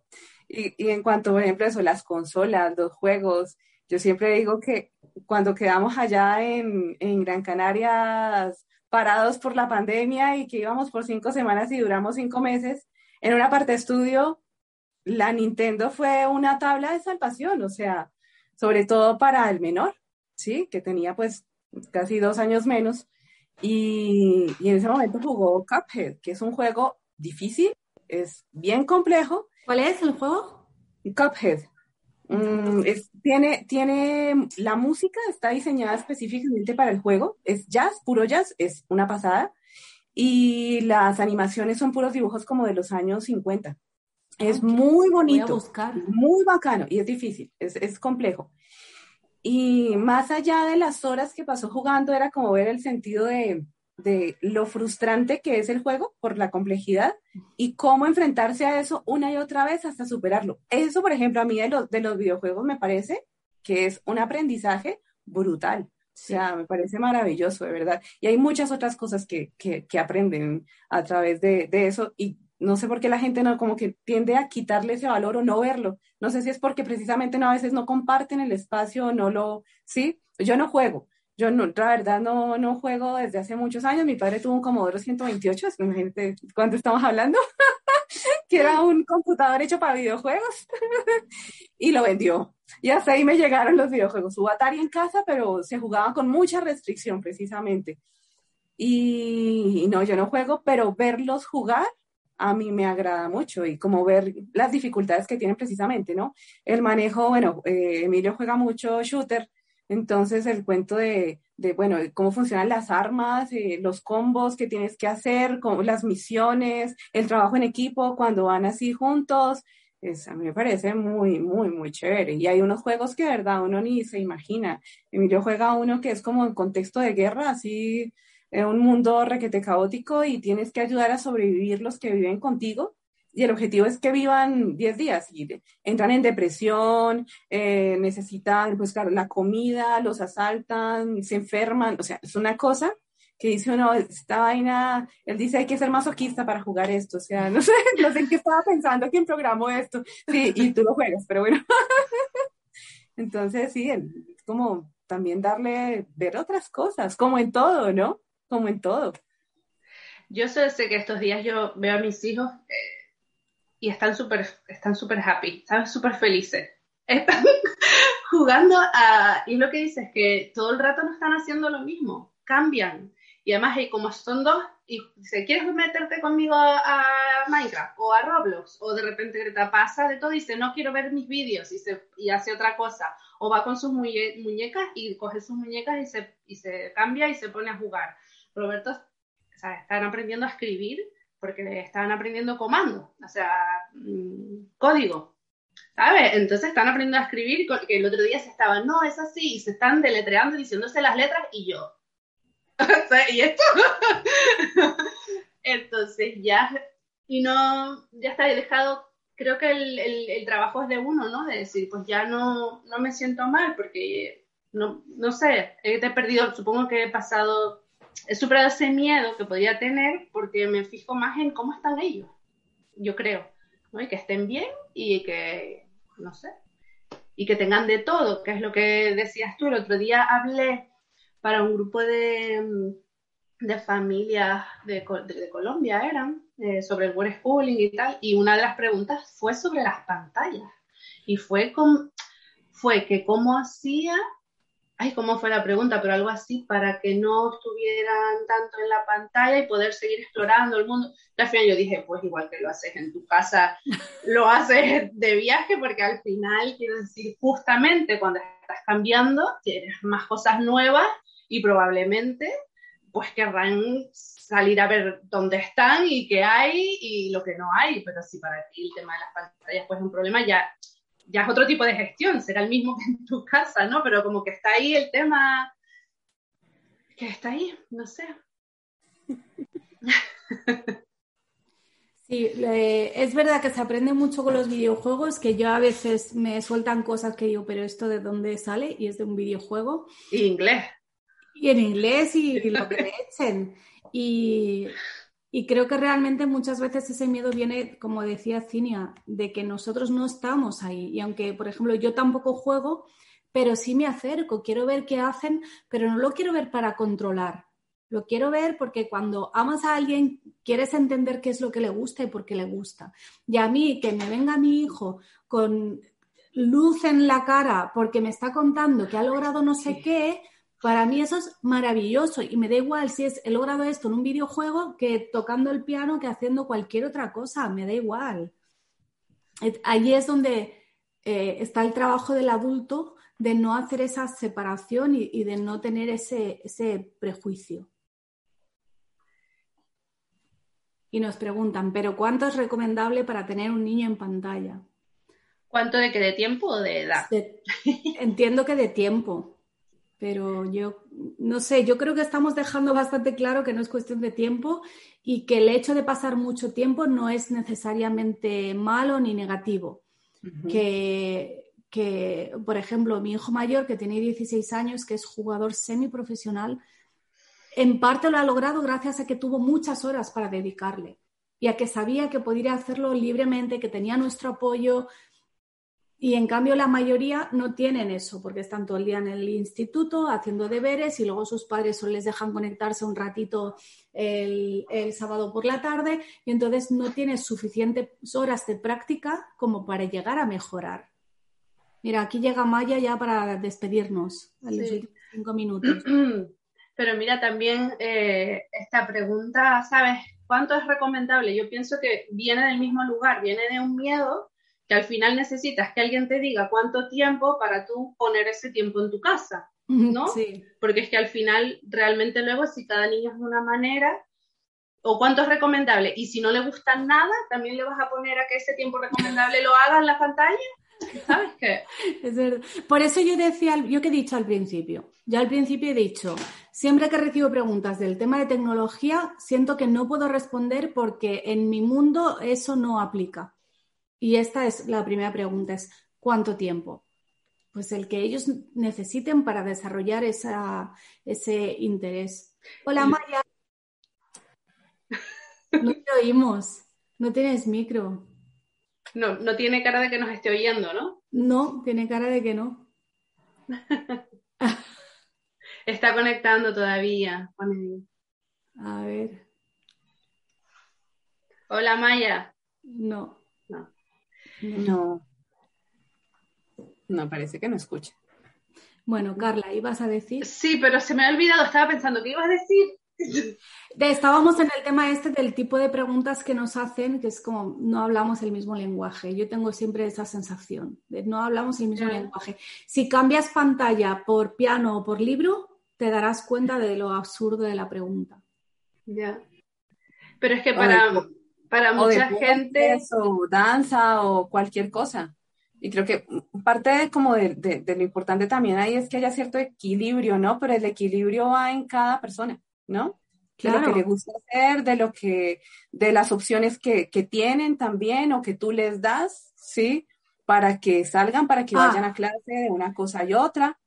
Y, y en cuanto, por ejemplo, eso, las consolas, los juegos, yo siempre digo que cuando quedamos allá en, Gran Canaria parados por la pandemia y que íbamos por cinco semanas y duramos cinco meses, en una parte estudio, la Nintendo fue una tabla de salvación, o sea, sobre todo para el menor, ¿sí? Que tenía pues casi dos años menos. Y, y en ese momento jugó Cuphead, que es un juego difícil, es bien complejo. ¿Cuál es el juego? Cuphead. Mm, tiene, tiene, la música está diseñada específicamente para el juego, es jazz, puro jazz, es una pasada, y las animaciones son puros dibujos como de los años 50. Es muy bonito, muy bacano, y es difícil, es, es complejo. Y más allá de las horas que pasó jugando, era como ver el sentido de, de lo frustrante que es el juego por la complejidad y cómo enfrentarse a eso una y otra vez hasta superarlo. Eso, por ejemplo, a mí de los, de los videojuegos me parece que es un aprendizaje brutal. O sea, me parece maravilloso, de verdad. Y hay muchas otras cosas que, que, que aprenden a través de, de, eso y no sé por qué la gente no como que tiende a quitarle ese valor o no verlo. No sé si es porque precisamente no, a veces no comparten el espacio o no lo, sí, yo no juego, yo no, la verdad no, no juego desde hace muchos años. Mi padre tuvo un Commodore 128, imagínate cuánto estamos hablando, <laughs> que era un computador hecho para videojuegos <laughs> y lo vendió. Y hasta ahí me llegaron los videojuegos. Hubo Atari en casa, pero se jugaba con mucha restricción precisamente. Y, y no, yo no juego, pero verlos jugar a mí me agrada mucho y como ver las dificultades que tienen precisamente, ¿no? El manejo, bueno, eh, Emilio juega mucho shooter entonces el cuento de, de bueno, cómo funcionan las armas, eh, los combos que tienes que hacer, las misiones, el trabajo en equipo cuando van así juntos, es, a mí me parece muy, muy, muy chévere. Y hay unos juegos que de verdad uno ni se imagina. Emilio juega uno que es como en contexto de guerra, así en un mundo requete caótico y tienes que ayudar a sobrevivir los que viven contigo y el objetivo es que vivan 10 días y entran en depresión, eh, necesitan, pues claro, la comida, los asaltan, se enferman, o sea, es una cosa que dice uno, esta vaina, él dice hay que ser masoquista para jugar esto, o sea, <laughs> no sé, no sé qué estaba pensando, quién programó esto, sí, y tú lo juegas, pero bueno. <laughs> Entonces, sí, es como también darle, ver otras cosas, como en todo, ¿no? Como en todo. Yo sé, sé que estos días yo veo a mis hijos, eh, y están súper están super happy, están súper felices. Están <laughs> jugando a... Y lo que dices es que todo el rato no están haciendo lo mismo, cambian. Y además, y como son dos, y dice, ¿quieres meterte conmigo a, Minecraft o a Roblox? O de repente te pasa de todo y dice, no quiero ver mis vídeos y, se, y hace otra cosa. O va con sus muñecas y coge sus muñecas y se, y se cambia y se pone a jugar. Roberto, o sea, están aprendiendo a escribir porque estaban aprendiendo comando, o sea, mm, código. ¿sabes? Entonces están aprendiendo a escribir, que el otro día se estaban, no, es así, y se están deletreando, diciéndose las letras, y yo, <laughs> ¿y esto? <laughs> Entonces ya, y no, ya está dejado, creo que el, el, trabajo es de uno, ¿no? De decir, pues ya no, no me siento mal, porque no, no sé, he perdido, supongo que he pasado, he superado ese miedo que podía tener porque me fijo más en cómo están ellos, yo creo, ¿no? Y que estén bien y que, no sé, y que tengan de todo, que es lo que decías tú. El otro día hablé para un grupo de, de familias de, de, Colombia, eran, eh, sobre el schooling y tal, y una de las preguntas fue sobre las pantallas. Y fue, con, fue que cómo hacía ay, ¿cómo fue la pregunta? Pero algo así para que no estuvieran tanto en la pantalla y poder seguir explorando el mundo. Y al final yo dije, pues igual que lo haces en tu casa, <laughs> lo haces de viaje, porque al final, quiero decir, justamente cuando estás cambiando, tienes más cosas nuevas y probablemente pues querrán salir a ver dónde están y qué hay y lo que no hay, pero si para ti el tema de las pantallas pues es un problema, ya ya es otro tipo de gestión, será el mismo que en tu casa, ¿no? Pero como que está ahí el tema, que está ahí, no sé. Sí, es verdad que se aprende mucho con los videojuegos, que yo a veces me sueltan cosas que digo, pero esto de dónde sale y es de un videojuego. Y inglés. Y en inglés y, y lo que me echen. Y, y creo que realmente muchas veces ese miedo viene, como decía Cinia, de que nosotros no estamos ahí. Y aunque, por ejemplo, yo tampoco juego, pero sí me acerco, quiero ver qué hacen, pero no lo quiero ver para controlar. Lo quiero ver porque cuando amas a alguien, quieres entender qué es lo que le gusta y por qué le gusta. Y a mí, que me venga mi hijo con luz en la cara porque me está contando que ha logrado no sé qué, para mí eso es maravilloso y me da igual si es he logrado esto en un videojuego que tocando el piano que haciendo cualquier otra cosa, me da igual. Allí es donde eh, está el trabajo del adulto de no hacer esa separación y, de no tener ese, ese prejuicio. Y nos preguntan, ¿pero cuánto es recomendable para tener un niño en pantalla? ¿Cuánto de qué? ¿De tiempo o de edad? entiendo que de tiempo. Pero yo no sé, yo creo que estamos dejando bastante claro que no es cuestión de tiempo y que el hecho de pasar mucho tiempo no es necesariamente malo ni negativo. que, que, por ejemplo, mi hijo mayor, que tiene 16 años, que es jugador semiprofesional, en parte lo ha logrado gracias a que tuvo muchas horas para dedicarle y a que sabía que podría hacerlo libremente, que tenía nuestro apoyo, y en cambio la mayoría no tienen eso, porque están todo el día en el instituto haciendo deberes y luego sus padres solo les dejan conectarse un ratito el, sábado por la tarde y entonces no tienes suficientes horas de práctica como para llegar a mejorar. Mira, aquí llega Maya ya para despedirnos a los cinco minutos. <clears throat> Pero mira, también eh, esta pregunta, ¿sabes? ¿Cuánto es recomendable? Yo pienso que viene del mismo lugar, viene de un miedo que al final necesitas que alguien te diga cuánto tiempo para tú poner ese tiempo en tu casa, ¿no? Sí. Porque es que al final realmente luego si cada niño es de una manera, o cuánto es recomendable, y si no le gusta nada, también le vas a poner a que ese tiempo recomendable lo haga en la pantalla. ¿Sabes qué? <laughs> Es verdad. Por eso yo decía, yo que he dicho al principio, ya al principio he dicho, siempre que recibo preguntas del tema de tecnología, siento que no puedo responder porque en mi mundo eso no aplica. Y esta es la primera pregunta, es ¿cuánto tiempo? Pues el que ellos necesiten para desarrollar ese interés. Hola Maya. No te oímos. No tienes micro. No, no tiene cara de que nos esté oyendo, ¿no? No, tiene cara de que no. <laughs> Está conectando todavía. A ver. Hola Maya. No. No. No, parece que no escucha. Bueno, Carla, ¿ibas a decir? Sí, pero se me ha olvidado, estaba pensando, ¿qué ibas a decir? Estábamos en el tema este del tipo de preguntas que nos hacen, que es como no hablamos el mismo lenguaje. Yo tengo siempre esa sensación de no hablamos el mismo lenguaje. Si cambias pantalla por piano o por libro, te darás cuenta de lo absurdo de la pregunta. Ya. Pero es que para, para mucha gente. O danza o cualquier cosa. Y creo que parte de, como de, de, lo importante también ahí es que haya cierto equilibrio, ¿no? Pero el equilibrio va en cada persona, ¿no? Claro. De lo que le gusta hacer, de lo que, de las opciones que, que tienen también o que tú les das, ¿sí? Para que salgan, para que ah. vayan a clase de una cosa y otra.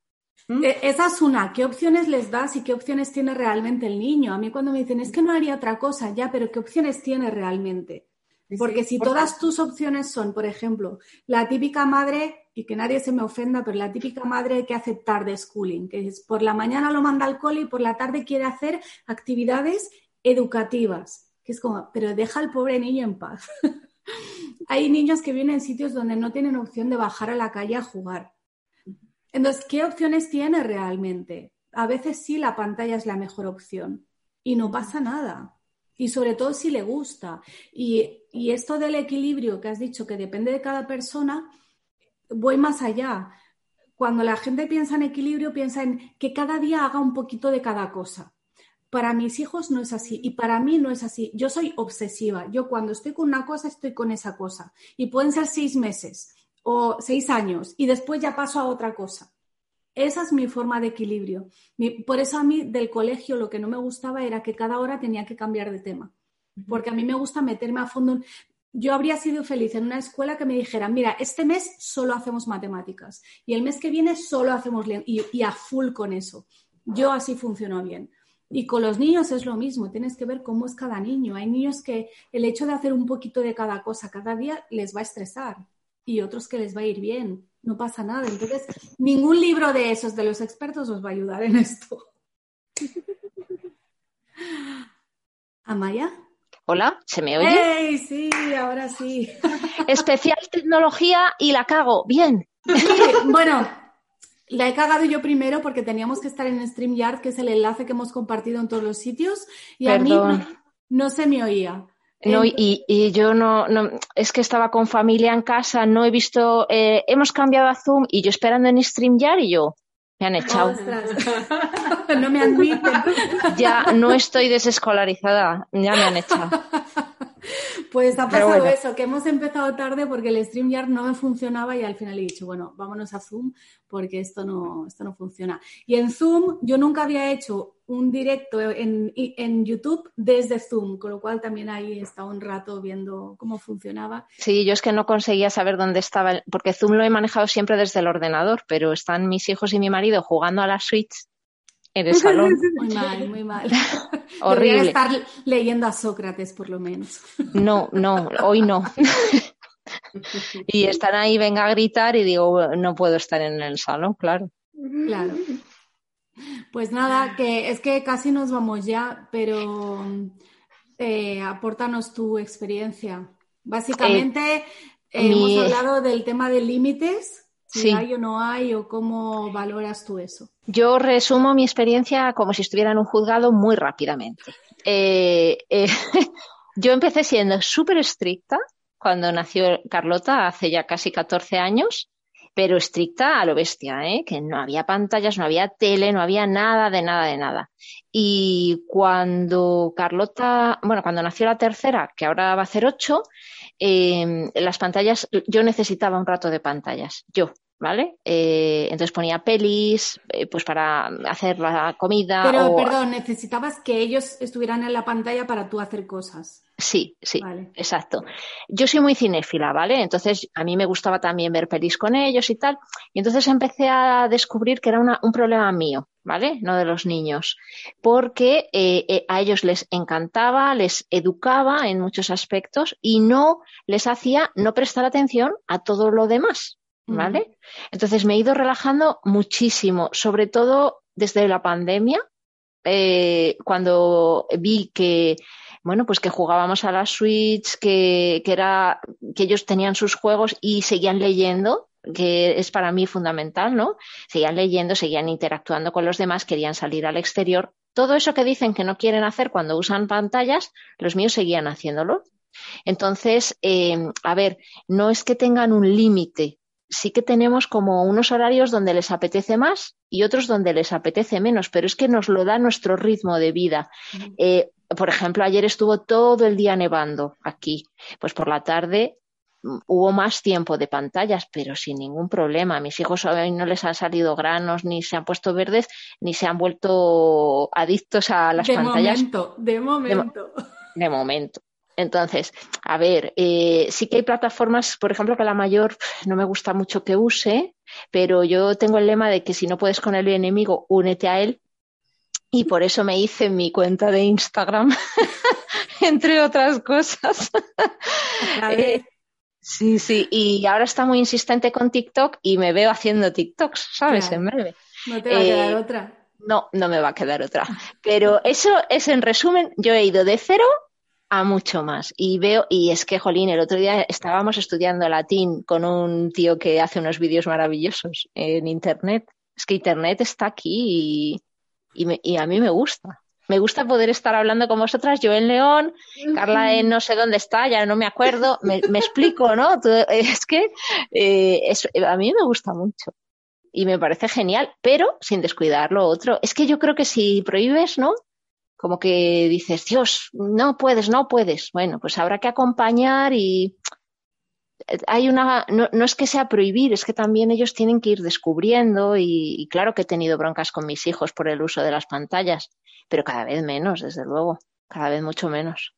¿Mm? E, esa es una. ¿Qué opciones les das y qué opciones tiene realmente el niño? A mí cuando me dicen, es que no haría otra cosa, ya, pero ¿qué opciones tiene realmente? Porque si todas tus opciones son, por ejemplo, la típica madre, y que nadie se me ofenda, pero la típica madre que hace tarde schooling, que es por la mañana lo manda al cole y por la tarde quiere hacer actividades educativas, que es como, pero deja al pobre niño en paz. <laughs> Hay niños que vienen en sitios donde no tienen opción de bajar a la calle a jugar. Entonces, ¿qué opciones tiene realmente? A veces sí la pantalla es la mejor opción y no pasa nada y sobre todo si le gusta. Y, esto del equilibrio que has dicho, que depende de cada persona, voy más allá. Cuando la gente piensa en equilibrio, piensa en que cada día haga un poquito de cada cosa. Para mis hijos no es así y para mí no es así. Yo soy obsesiva. Yo cuando estoy con una cosa, estoy con esa cosa. Y pueden ser seis meses o seis años y después ya paso a otra cosa. Esa es mi forma de equilibrio. por eso a mí del colegio lo que no me gustaba era que cada hora tenía que cambiar de tema. Porque a mí me gusta meterme a fondo. Yo habría sido feliz en una escuela que me dijeran, mira, este mes solo hacemos matemáticas y el mes que viene solo hacemos y, y a full con eso. Yo así funciono bien. Y con los niños es lo mismo, tienes que ver cómo es cada niño. Hay niños que el hecho de hacer un poquito de cada cosa cada día les va a estresar y otros que les va a ir bien no pasa nada. Entonces, ningún libro de esos de los expertos os va a ayudar en esto. <laughs> ¿Amaya? Hola, ¿se me oye? ¡Hey! Sí, ahora sí. <laughs> Especial tecnología y la cago. Bien. bueno, la he cagado yo primero porque teníamos que estar en StreamYard, que es el enlace que hemos compartido en todos los sitios, y a mí no se me oía. No, y, y, yo no, no, es que estaba con familia en casa, no he visto, eh, hemos cambiado a Zoom y yo esperando en StreamYard y yo, me han echado. <laughs> no me admiten. Ya no estoy desescolarizada, ya me han echado. Pues ha pasado eso, que hemos empezado tarde porque el StreamYard no me funcionaba y al final he dicho, bueno, vámonos a Zoom porque esto no, esto no funciona. Y en Zoom yo nunca había hecho un directo en, en YouTube desde Zoom, con lo cual también ahí he estado un rato viendo cómo funcionaba. Sí, yo es que no conseguía saber dónde estaba, porque Zoom lo he manejado siempre desde el ordenador, pero están mis hijos y mi marido jugando a la Switch en el salón. <laughs> Muy mal, muy mal. <laughs> Horrible. estar leyendo a Sócrates, por lo menos. No, no, hoy no. <laughs> y están ahí, venga a gritar y digo, no puedo estar en el salón, claro. Claro. Pues nada, que es que casi nos vamos ya, pero eh, apórtanos tu experiencia. Básicamente, eh, hemos hablado del tema de límites si hay o no hay o cómo valoras tú eso. Yo resumo mi experiencia como si estuviera en un juzgado muy rápidamente. Eh, eh, <laughs> yo empecé siendo súper estricta cuando nació Carlota hace ya casi 14 años, pero estricta a lo bestia, ¿eh? que no había pantallas, no había tele, no había nada de nada de nada. Y cuando Carlota, bueno, cuando nació la tercera, que ahora va a ser ocho, las pantallas, yo necesitaba un rato de pantallas, yo, ¿vale? Eh, entonces ponía pelis, eh, pues para hacer la comida. Pero, perdón, necesitabas que ellos estuvieran en la pantalla para tú hacer cosas. Sí, sí, exacto. Yo soy muy cinéfila, ¿vale? Entonces a mí me gustaba también ver pelis con ellos y tal. Y entonces empecé a descubrir que era un problema mío, ¿vale? No de los niños. Porque eh, a ellos les encantaba, les educaba en muchos aspectos y no les hacía no prestar atención a todo lo demás. ¿vale? Entonces me he ido relajando muchísimo, sobre todo desde la pandemia, eh, cuando vi que bueno, pues que jugábamos a la Switch, que, que, era, que ellos tenían sus juegos y seguían leyendo, que es para mí fundamental, ¿no? Seguían leyendo, seguían interactuando con los demás, querían salir al exterior. Todo eso que dicen que no quieren hacer cuando usan pantallas, los míos seguían haciéndolo. Entonces, eh, a ver, no es que tengan un límite sí que tenemos como unos horarios donde les apetece más y otros donde les apetece menos, pero es que nos lo da nuestro ritmo de vida. Eh, por ejemplo, ayer estuvo todo el día nevando aquí. Pues por la tarde hubo más tiempo de pantallas, pero sin ningún problema. A mis hijos hoy no les han salido granos, ni se han puesto verdes, ni se han vuelto adictos a las de pantallas. Momento, de momento, de momento. Entonces, a ver, eh, sí que hay plataformas, por ejemplo, que la mayor no me gusta mucho que use, pero yo tengo el lema de que si no puedes con el enemigo, únete a él. Y por eso me hice mi cuenta de Instagram, <laughs> entre otras cosas. <laughs> Eh, sí, sí, y ahora está muy insistente con TikTok y me veo haciendo TikToks, ¿sabes? Claro. En breve. no te va a quedar Eh, otra. No, no me va a quedar otra. Pero eso es en resumen, yo he ido de cero a mucho más. Y veo, y es que, Jolín, el otro día estábamos estudiando latín con un tío que hace unos vídeos maravillosos en Internet. Es que Internet está aquí y, y, me- y a mí me gusta. Me gusta poder estar hablando con vosotras, yo en León, Carla en no sé dónde está, ya no me acuerdo, me, me explico, ¿no? Tú- Es que eh, es- a mí me gusta mucho y me parece genial, pero sin descuidar lo otro. Es que yo creo que si prohíbes, ¿no? Como que dices, Dios, no puedes, no puedes. Bueno, pues habrá que acompañar y hay una, no, no es que sea prohibir, es que también ellos tienen que ir descubriendo y, y claro que he tenido broncas con mis hijos por el uso de las pantallas, pero cada vez menos, desde luego, cada vez mucho menos.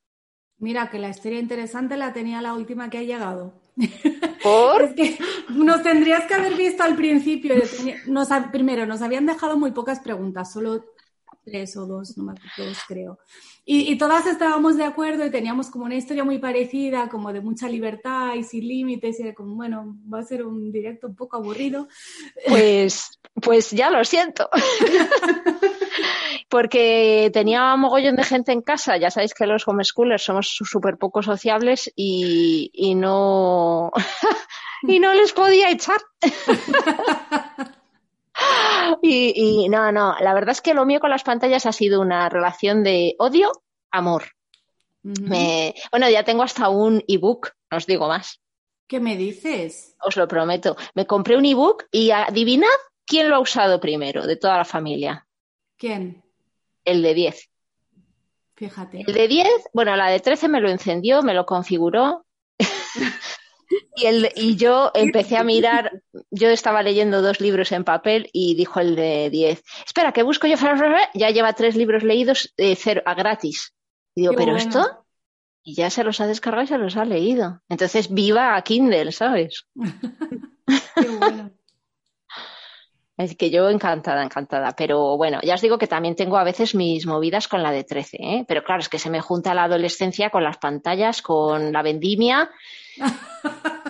Mira, que la historia interesante la tenía la última que ha llegado. <laughs> ¿Por? Es que nos tendrías que haber visto al principio. Nos, primero, nos habían dejado muy pocas preguntas, solo tres o dos, no me acuerdo, dos creo. Y, y todas estábamos de acuerdo y teníamos como una historia muy parecida, como de mucha libertad y sin límites, y era como, bueno, va a ser un directo un poco aburrido. Pues, pues ya lo siento. <laughs> Porque tenía mogollón de gente en casa. Ya sabéis que los homeschoolers somos súper poco sociables y, y no <laughs> y no les podía echar. <laughs> <gasps> y, y no, no, la verdad es que lo mío con las pantallas ha sido una relación de odio-amor. Ujú. Me, bueno, ya tengo hasta un ebook, no os digo más, ¿Qué me dices? os lo prometo. Me compré un ebook y adivinad quién lo ha usado primero de toda la familia. ¿Quién? El de 10. Fíjate. El de 10, bueno, la de 13 me lo encendió, me lo configuró. <laughs> y, el, y yo empecé a mirar, yo estaba leyendo dos libros en papel y dijo el de 10, espera, que busco yo, ya lleva tres libros leídos eh, cero, a gratis. Y digo, Qué pero bueno. esto, y ya se los ha descargado y se los ha leído. Entonces, viva a Kindle, ¿sabes? <laughs> Qué bueno. Es que yo encantada, encantada. Pero bueno, ya os digo que también tengo a veces mis movidas con la de 13, ¿eh? Pero claro, es que se me junta la adolescencia con las pantallas, con la vendimia. <laughs>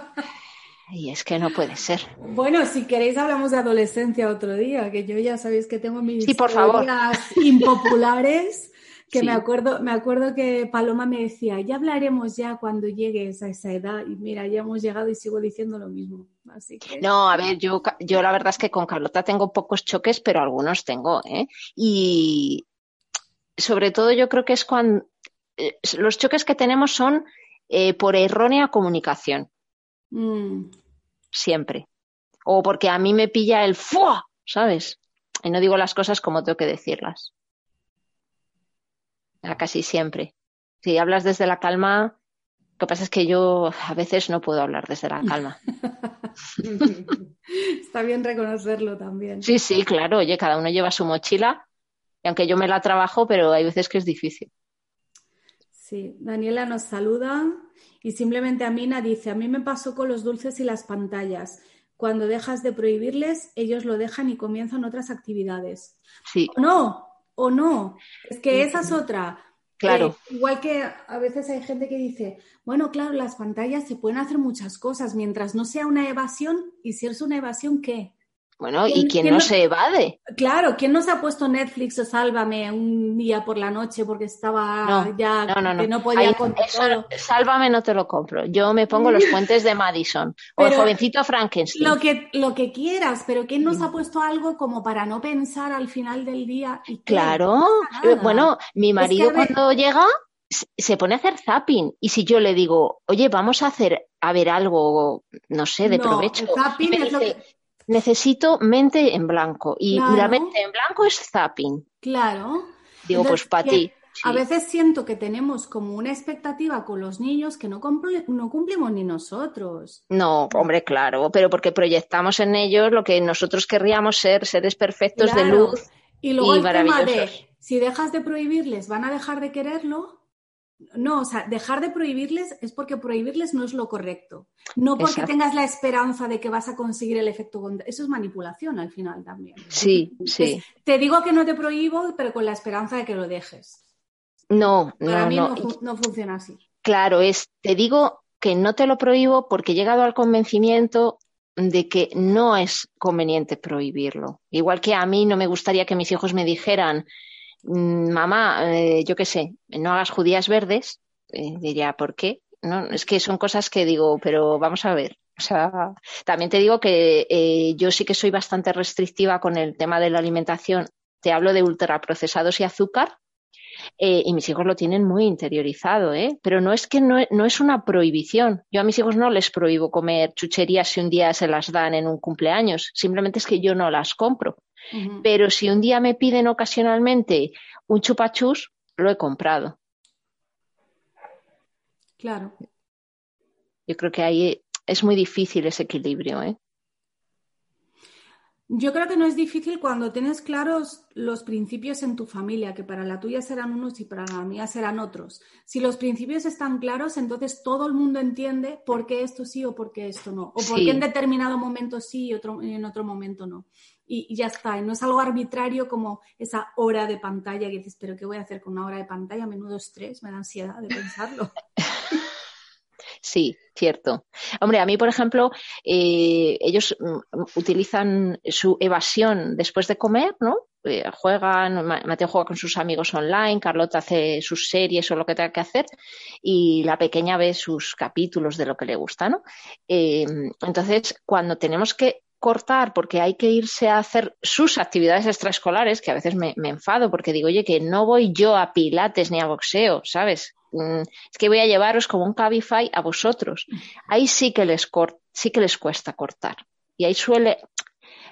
Y es que no puede ser. Bueno, si queréis hablamos de adolescencia otro día, que yo ya sabéis que tengo mis Sí, por favor. teorías <laughs> impopulares, que Sí. me acuerdo, me acuerdo que Paloma me decía, ya hablaremos ya cuando llegues a esa edad, y mira, ya hemos llegado y sigo diciendo lo mismo. Así que No, a ver, yo, yo la verdad es que con Carlota tengo pocos choques, pero algunos tengo, ¿eh? Y sobre todo yo creo que es cuando eh, los choques que tenemos son eh, por errónea comunicación, mm, siempre. O porque a mí me pilla el ¡fua! ¿sabes? Y no digo las cosas como tengo que decirlas. Casi siempre. Si hablas desde la calma, que pasa es que yo a veces no puedo hablar desde la calma. <laughs> está bien reconocerlo también. Sí, sí, claro. Oye, cada uno lleva su mochila. Y aunque yo me la trabajo, pero hay veces que es difícil. Sí, Daniela nos saluda y simplemente Amina dice, a mí me pasó con los dulces y las pantallas. Cuando dejas de prohibirles, ellos lo dejan y comienzan otras actividades. Sí, O no, o no. Es que esa es otra. Claro. Eh, igual que a veces hay gente que dice, bueno, claro, las pantallas se pueden hacer muchas cosas mientras no sea una evasión. ¿Y si es una evasión, qué? Bueno, ¿y ¿Quién- no no- se evade? Claro, ¿quién no se ha puesto Netflix o Sálvame un día por la noche porque estaba No, ya No, no, no. que no podía Ahí- con eso- todo? sálvame, no te lo compro. Yo me pongo los <laughs> puentes de Madison o el jovencito Frankenstein. Lo que, lo que quieras, pero ¿quién nos ha puesto algo como para no pensar al final del día? ¿Y? Claro. Bueno, mi marido cuando llega se- pone a hacer zapping y si yo le digo, oye, vamos a hacer a ver algo, no sé, de No, provecho. el zapping es lo que- necesito mente en blanco y Claro. la mente en blanco es zapping. Claro. Digo, Entonces, pues para ¿qué- ti. A veces siento que tenemos como una expectativa con los niños que no, no cumplimos ni nosotros. No, hombre, claro, pero porque proyectamos en ellos lo que nosotros querríamos ser, seres perfectos de luz. Y luego el tema de si dejas de prohibirles, van a dejar de quererlo. No, o sea, dejar de prohibirles es porque prohibirles no es lo correcto. No porque tengas la esperanza de que vas a conseguir el efecto contrario. Eso es manipulación al final también. Sí, sí. te digo que no te prohíbo, pero con la esperanza de que lo dejes. No, Para mí no, no, funciona así. Claro, es, te digo que no te lo prohíbo porque he llegado al convencimiento de que no es conveniente prohibirlo. Igual que a mí no me gustaría que mis hijos me dijeran, mamá, eh, yo qué sé, no hagas judías verdes, eh, diría, ¿por qué? No, es que son cosas que digo, pero vamos a ver. O sea, también te digo que eh, yo sí que soy bastante restrictiva con el tema de la alimentación. Te hablo de ultraprocesados y azúcar, y mis hijos lo tienen muy interiorizado, ¿eh? Pero no es que no, no, es una prohibición. Yo a mis hijos no les prohíbo comer chucherías si un día se las dan en un cumpleaños. Simplemente es que yo no las compro. Pero si un día me piden ocasionalmente un chupachus, lo he comprado. Claro. Yo creo que ahí es muy difícil ese equilibrio, ¿eh? Yo creo que no es difícil cuando tienes claros los principios en tu familia, que para la tuya serán unos y para la mía serán otros. Si los principios están claros, entonces todo el mundo entiende por qué esto sí o por qué esto no, o por qué en determinado momento sí y otro, en otro momento no y, ya está. Y no es algo arbitrario como esa hora de pantalla que dices, pero ¿qué voy a hacer con una hora de pantalla? Menudo estrés, me da ansiedad de pensarlo. <laughs> Sí, cierto. Hombre, a mí, por ejemplo, eh, ellos mm, utilizan su evasión después de comer, ¿no? Eh, juegan, Mateo juega con sus amigos online, Carlota hace sus series o lo que tenga que hacer y la pequeña ve sus capítulos de lo que le gusta, ¿no? Eh, entonces, cuando tenemos que cortar porque hay que irse a hacer sus actividades extraescolares, que a veces me, enfado porque digo, oye, que no voy yo a pilates ni a boxeo, ¿sabes? Mm, es que voy a llevaros como un Cabify a vosotros. Ahí sí que les, sí que les cuesta cortar. Y ahí suele,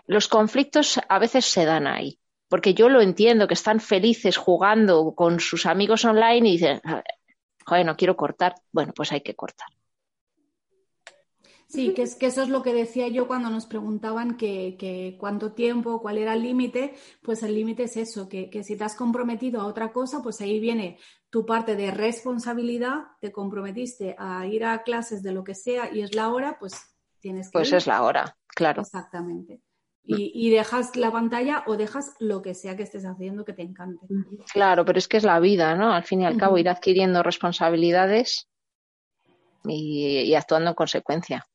los conflictos a veces se dan ahí, porque yo lo entiendo, que están felices jugando con sus amigos online y dicen, joder, no quiero cortar. Bueno, pues hay que cortar. Sí, que, es, que eso es lo que decía yo cuando nos preguntaban que, cuánto tiempo, cuál era el límite, pues el límite es eso, que, si te has comprometido a otra cosa, pues ahí viene tu parte de responsabilidad, te comprometiste a ir a clases de lo que sea y es la hora, pues tienes que... Pues es la hora, claro. Exactamente. Y, dejas la pantalla o dejas lo que sea que estés haciendo que te encante. Claro, pero es que es la vida, ¿no? Al fin y al cabo, ir adquiriendo responsabilidades y actuando en consecuencia.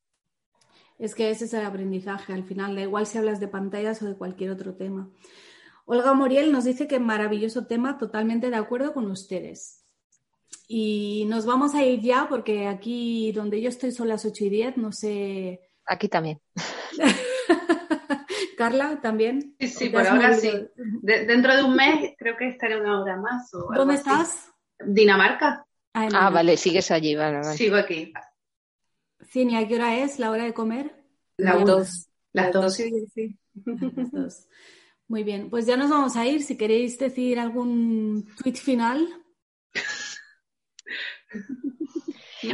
Es que ese es el aprendizaje al final, da igual si hablas de pantallas o de cualquier otro tema. Olga Moriel nos dice que maravilloso tema, totalmente de acuerdo con ustedes. Y nos vamos a ir ya porque aquí donde yo estoy son las 8 y 10, no sé. Aquí también. <laughs> Carla, también. Sí, sí, por ahora sí. dentro de un mes creo que estaré una hora más. ¿Dónde estás? Dinamarca. Ah, ah vale, sigues allí, vale, Sigo aquí. Cinia, ¿qué hora es la hora de comer? Las dos. Las dos. Sí, <laughs> Las dos. Muy bien, pues ya nos vamos a ir. Si queréis decir algún tweet final. <laughs>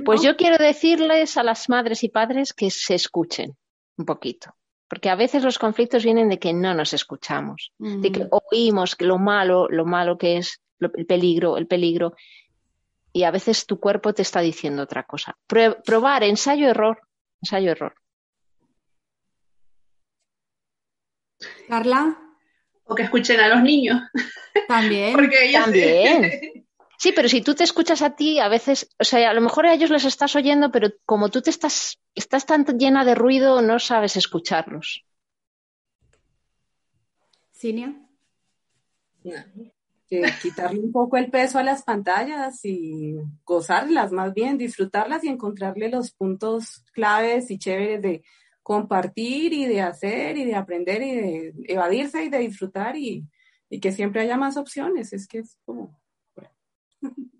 Pues yo quiero decirles a las madres y padres que se escuchen un poquito, porque a veces los conflictos vienen de que no nos escuchamos, de que oímos lo malo, lo malo que es, el peligro, el peligro, y a veces tu cuerpo te está diciendo otra cosa. probar, ensayo, error, ensayo, error. Carla. O que escuchen a los niños. También. <laughs> Porque ellos También. Sí, pero si tú te escuchas a ti, a veces, o sea, a lo mejor a ellos les estás oyendo, pero como tú te estás, estás tan llena de ruido, no sabes escucharlos. Cinia quitarle un poco el peso a las pantallas y gozarlas más bien, disfrutarlas y encontrarle los puntos claves y chéveres de compartir y de hacer y de aprender y de evadirse y de disfrutar y, que siempre haya más opciones. Es que es como... <laughs>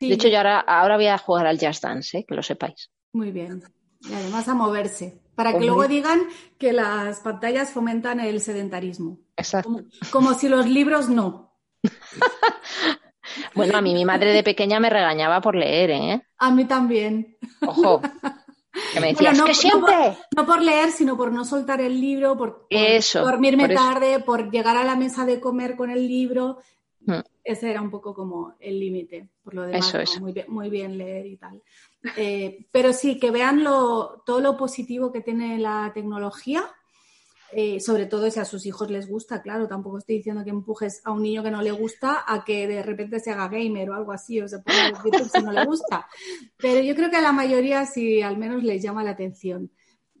De hecho, yo ahora, ahora voy a jugar al Jazz Dance, ¿eh? que lo sepáis. Muy bien. Y además a moverse, para que luego digan que las pantallas fomentan el sedentarismo. Exacto. como si los libros no. <laughs> Bueno, a mí mi madre de pequeña me regañaba por leer, ¿eh? A mí también. Ojo. <laughs> Que me decía, Bueno, no- "Es que no por- siempre. No por leer, sino por no soltar el libro, por, por Eso, dormirme por eso. tarde, por llegar a la mesa de comer con el libro. Mm. Ese era un poco como el límite. Por lo demás, Eso no, es. Muy, bien, muy bien leer y tal. Eh, pero sí, que vean lo, todo lo positivo que tiene la tecnología. Eh, sobre todo si a sus hijos les gusta, claro, tampoco estoy diciendo que empujes a un niño que no le gusta a que de repente se haga gamer o algo así, o se ponga YouTube si no le gusta. Pero yo creo que a la mayoría sí al menos les llama la atención.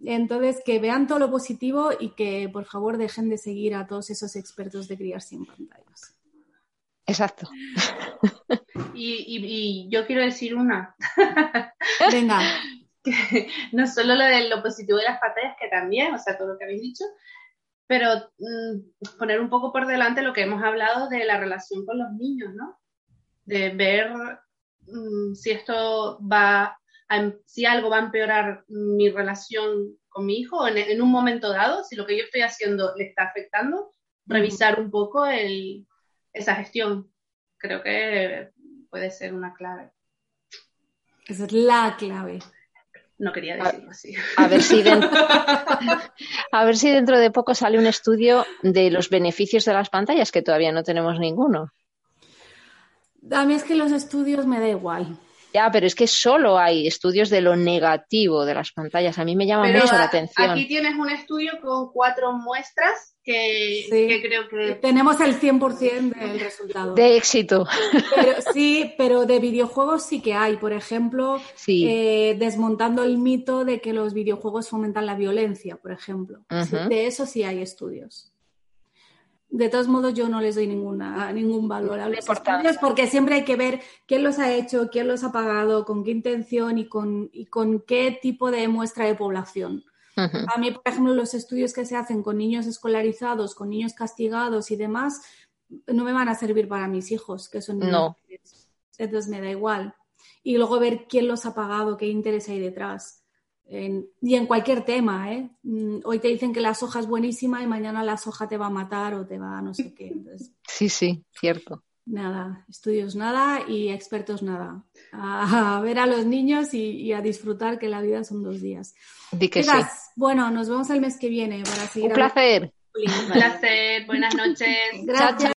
Entonces, que vean todo lo positivo y que por favor dejen de seguir a todos esos expertos de criar sin pantallas. Exacto. Y, y- y yo quiero decir una, Venga, <laughs> no solo lo de lo positivo de las pantallas, que también, o sea, todo lo que habéis dicho, pero mm, poner un poco por delante lo que hemos hablado de la relación con los niños, ¿no? De ver mm, si esto va, a, em- si algo va a empeorar mi relación con mi hijo en, en un momento dado, si lo que yo estoy haciendo le está afectando, revisar un poco el, esa gestión. Creo que puede ser una clave. esa es la clave. No quería decirlo así. A ver si dentro, <laughs> a ver si dentro de poco sale un estudio de los beneficios de las pantallas, que todavía no tenemos ninguno. A mí es que los estudios me da igual. Ya, pero es que solo hay estudios de lo negativo de las pantallas. A mí me llama Pero mucho la a- atención. aquí tienes un estudio con cuatro muestras que, Sí. que creo que Tenemos el 100% del resultado. De éxito. Pero, sí, pero de videojuegos sí que hay. Por ejemplo, Sí. eh, desmontando el mito de que los videojuegos fomentan la violencia, por ejemplo. De eso sí hay estudios. De todos modos, yo no les doy ninguna, ningún valor a los estudios porque siempre hay que ver quién los ha hecho, quién los ha pagado, con qué intención y con, y con qué tipo de muestra de población. A mí, por ejemplo, los estudios que se hacen con niños escolarizados, con niños castigados y demás, no me van a servir para mis hijos, que son niños No. Entonces me da igual. Y luego ver quién los ha pagado, qué interés hay detrás. En- y en cualquier tema, ¿eh? Mm, Hoy te dicen que la soja es buenísima y mañana la soja te va a matar o te va a no sé qué. Entonces, Sí, sí, cierto. nada, estudios nada y expertos nada. A, a ver a los niños y, y a disfrutar que la vida son dos días. Di que sí. Bueno, nos vemos el mes que viene para seguir Un placer. hablando. un placer. Buenas noches. Gracias.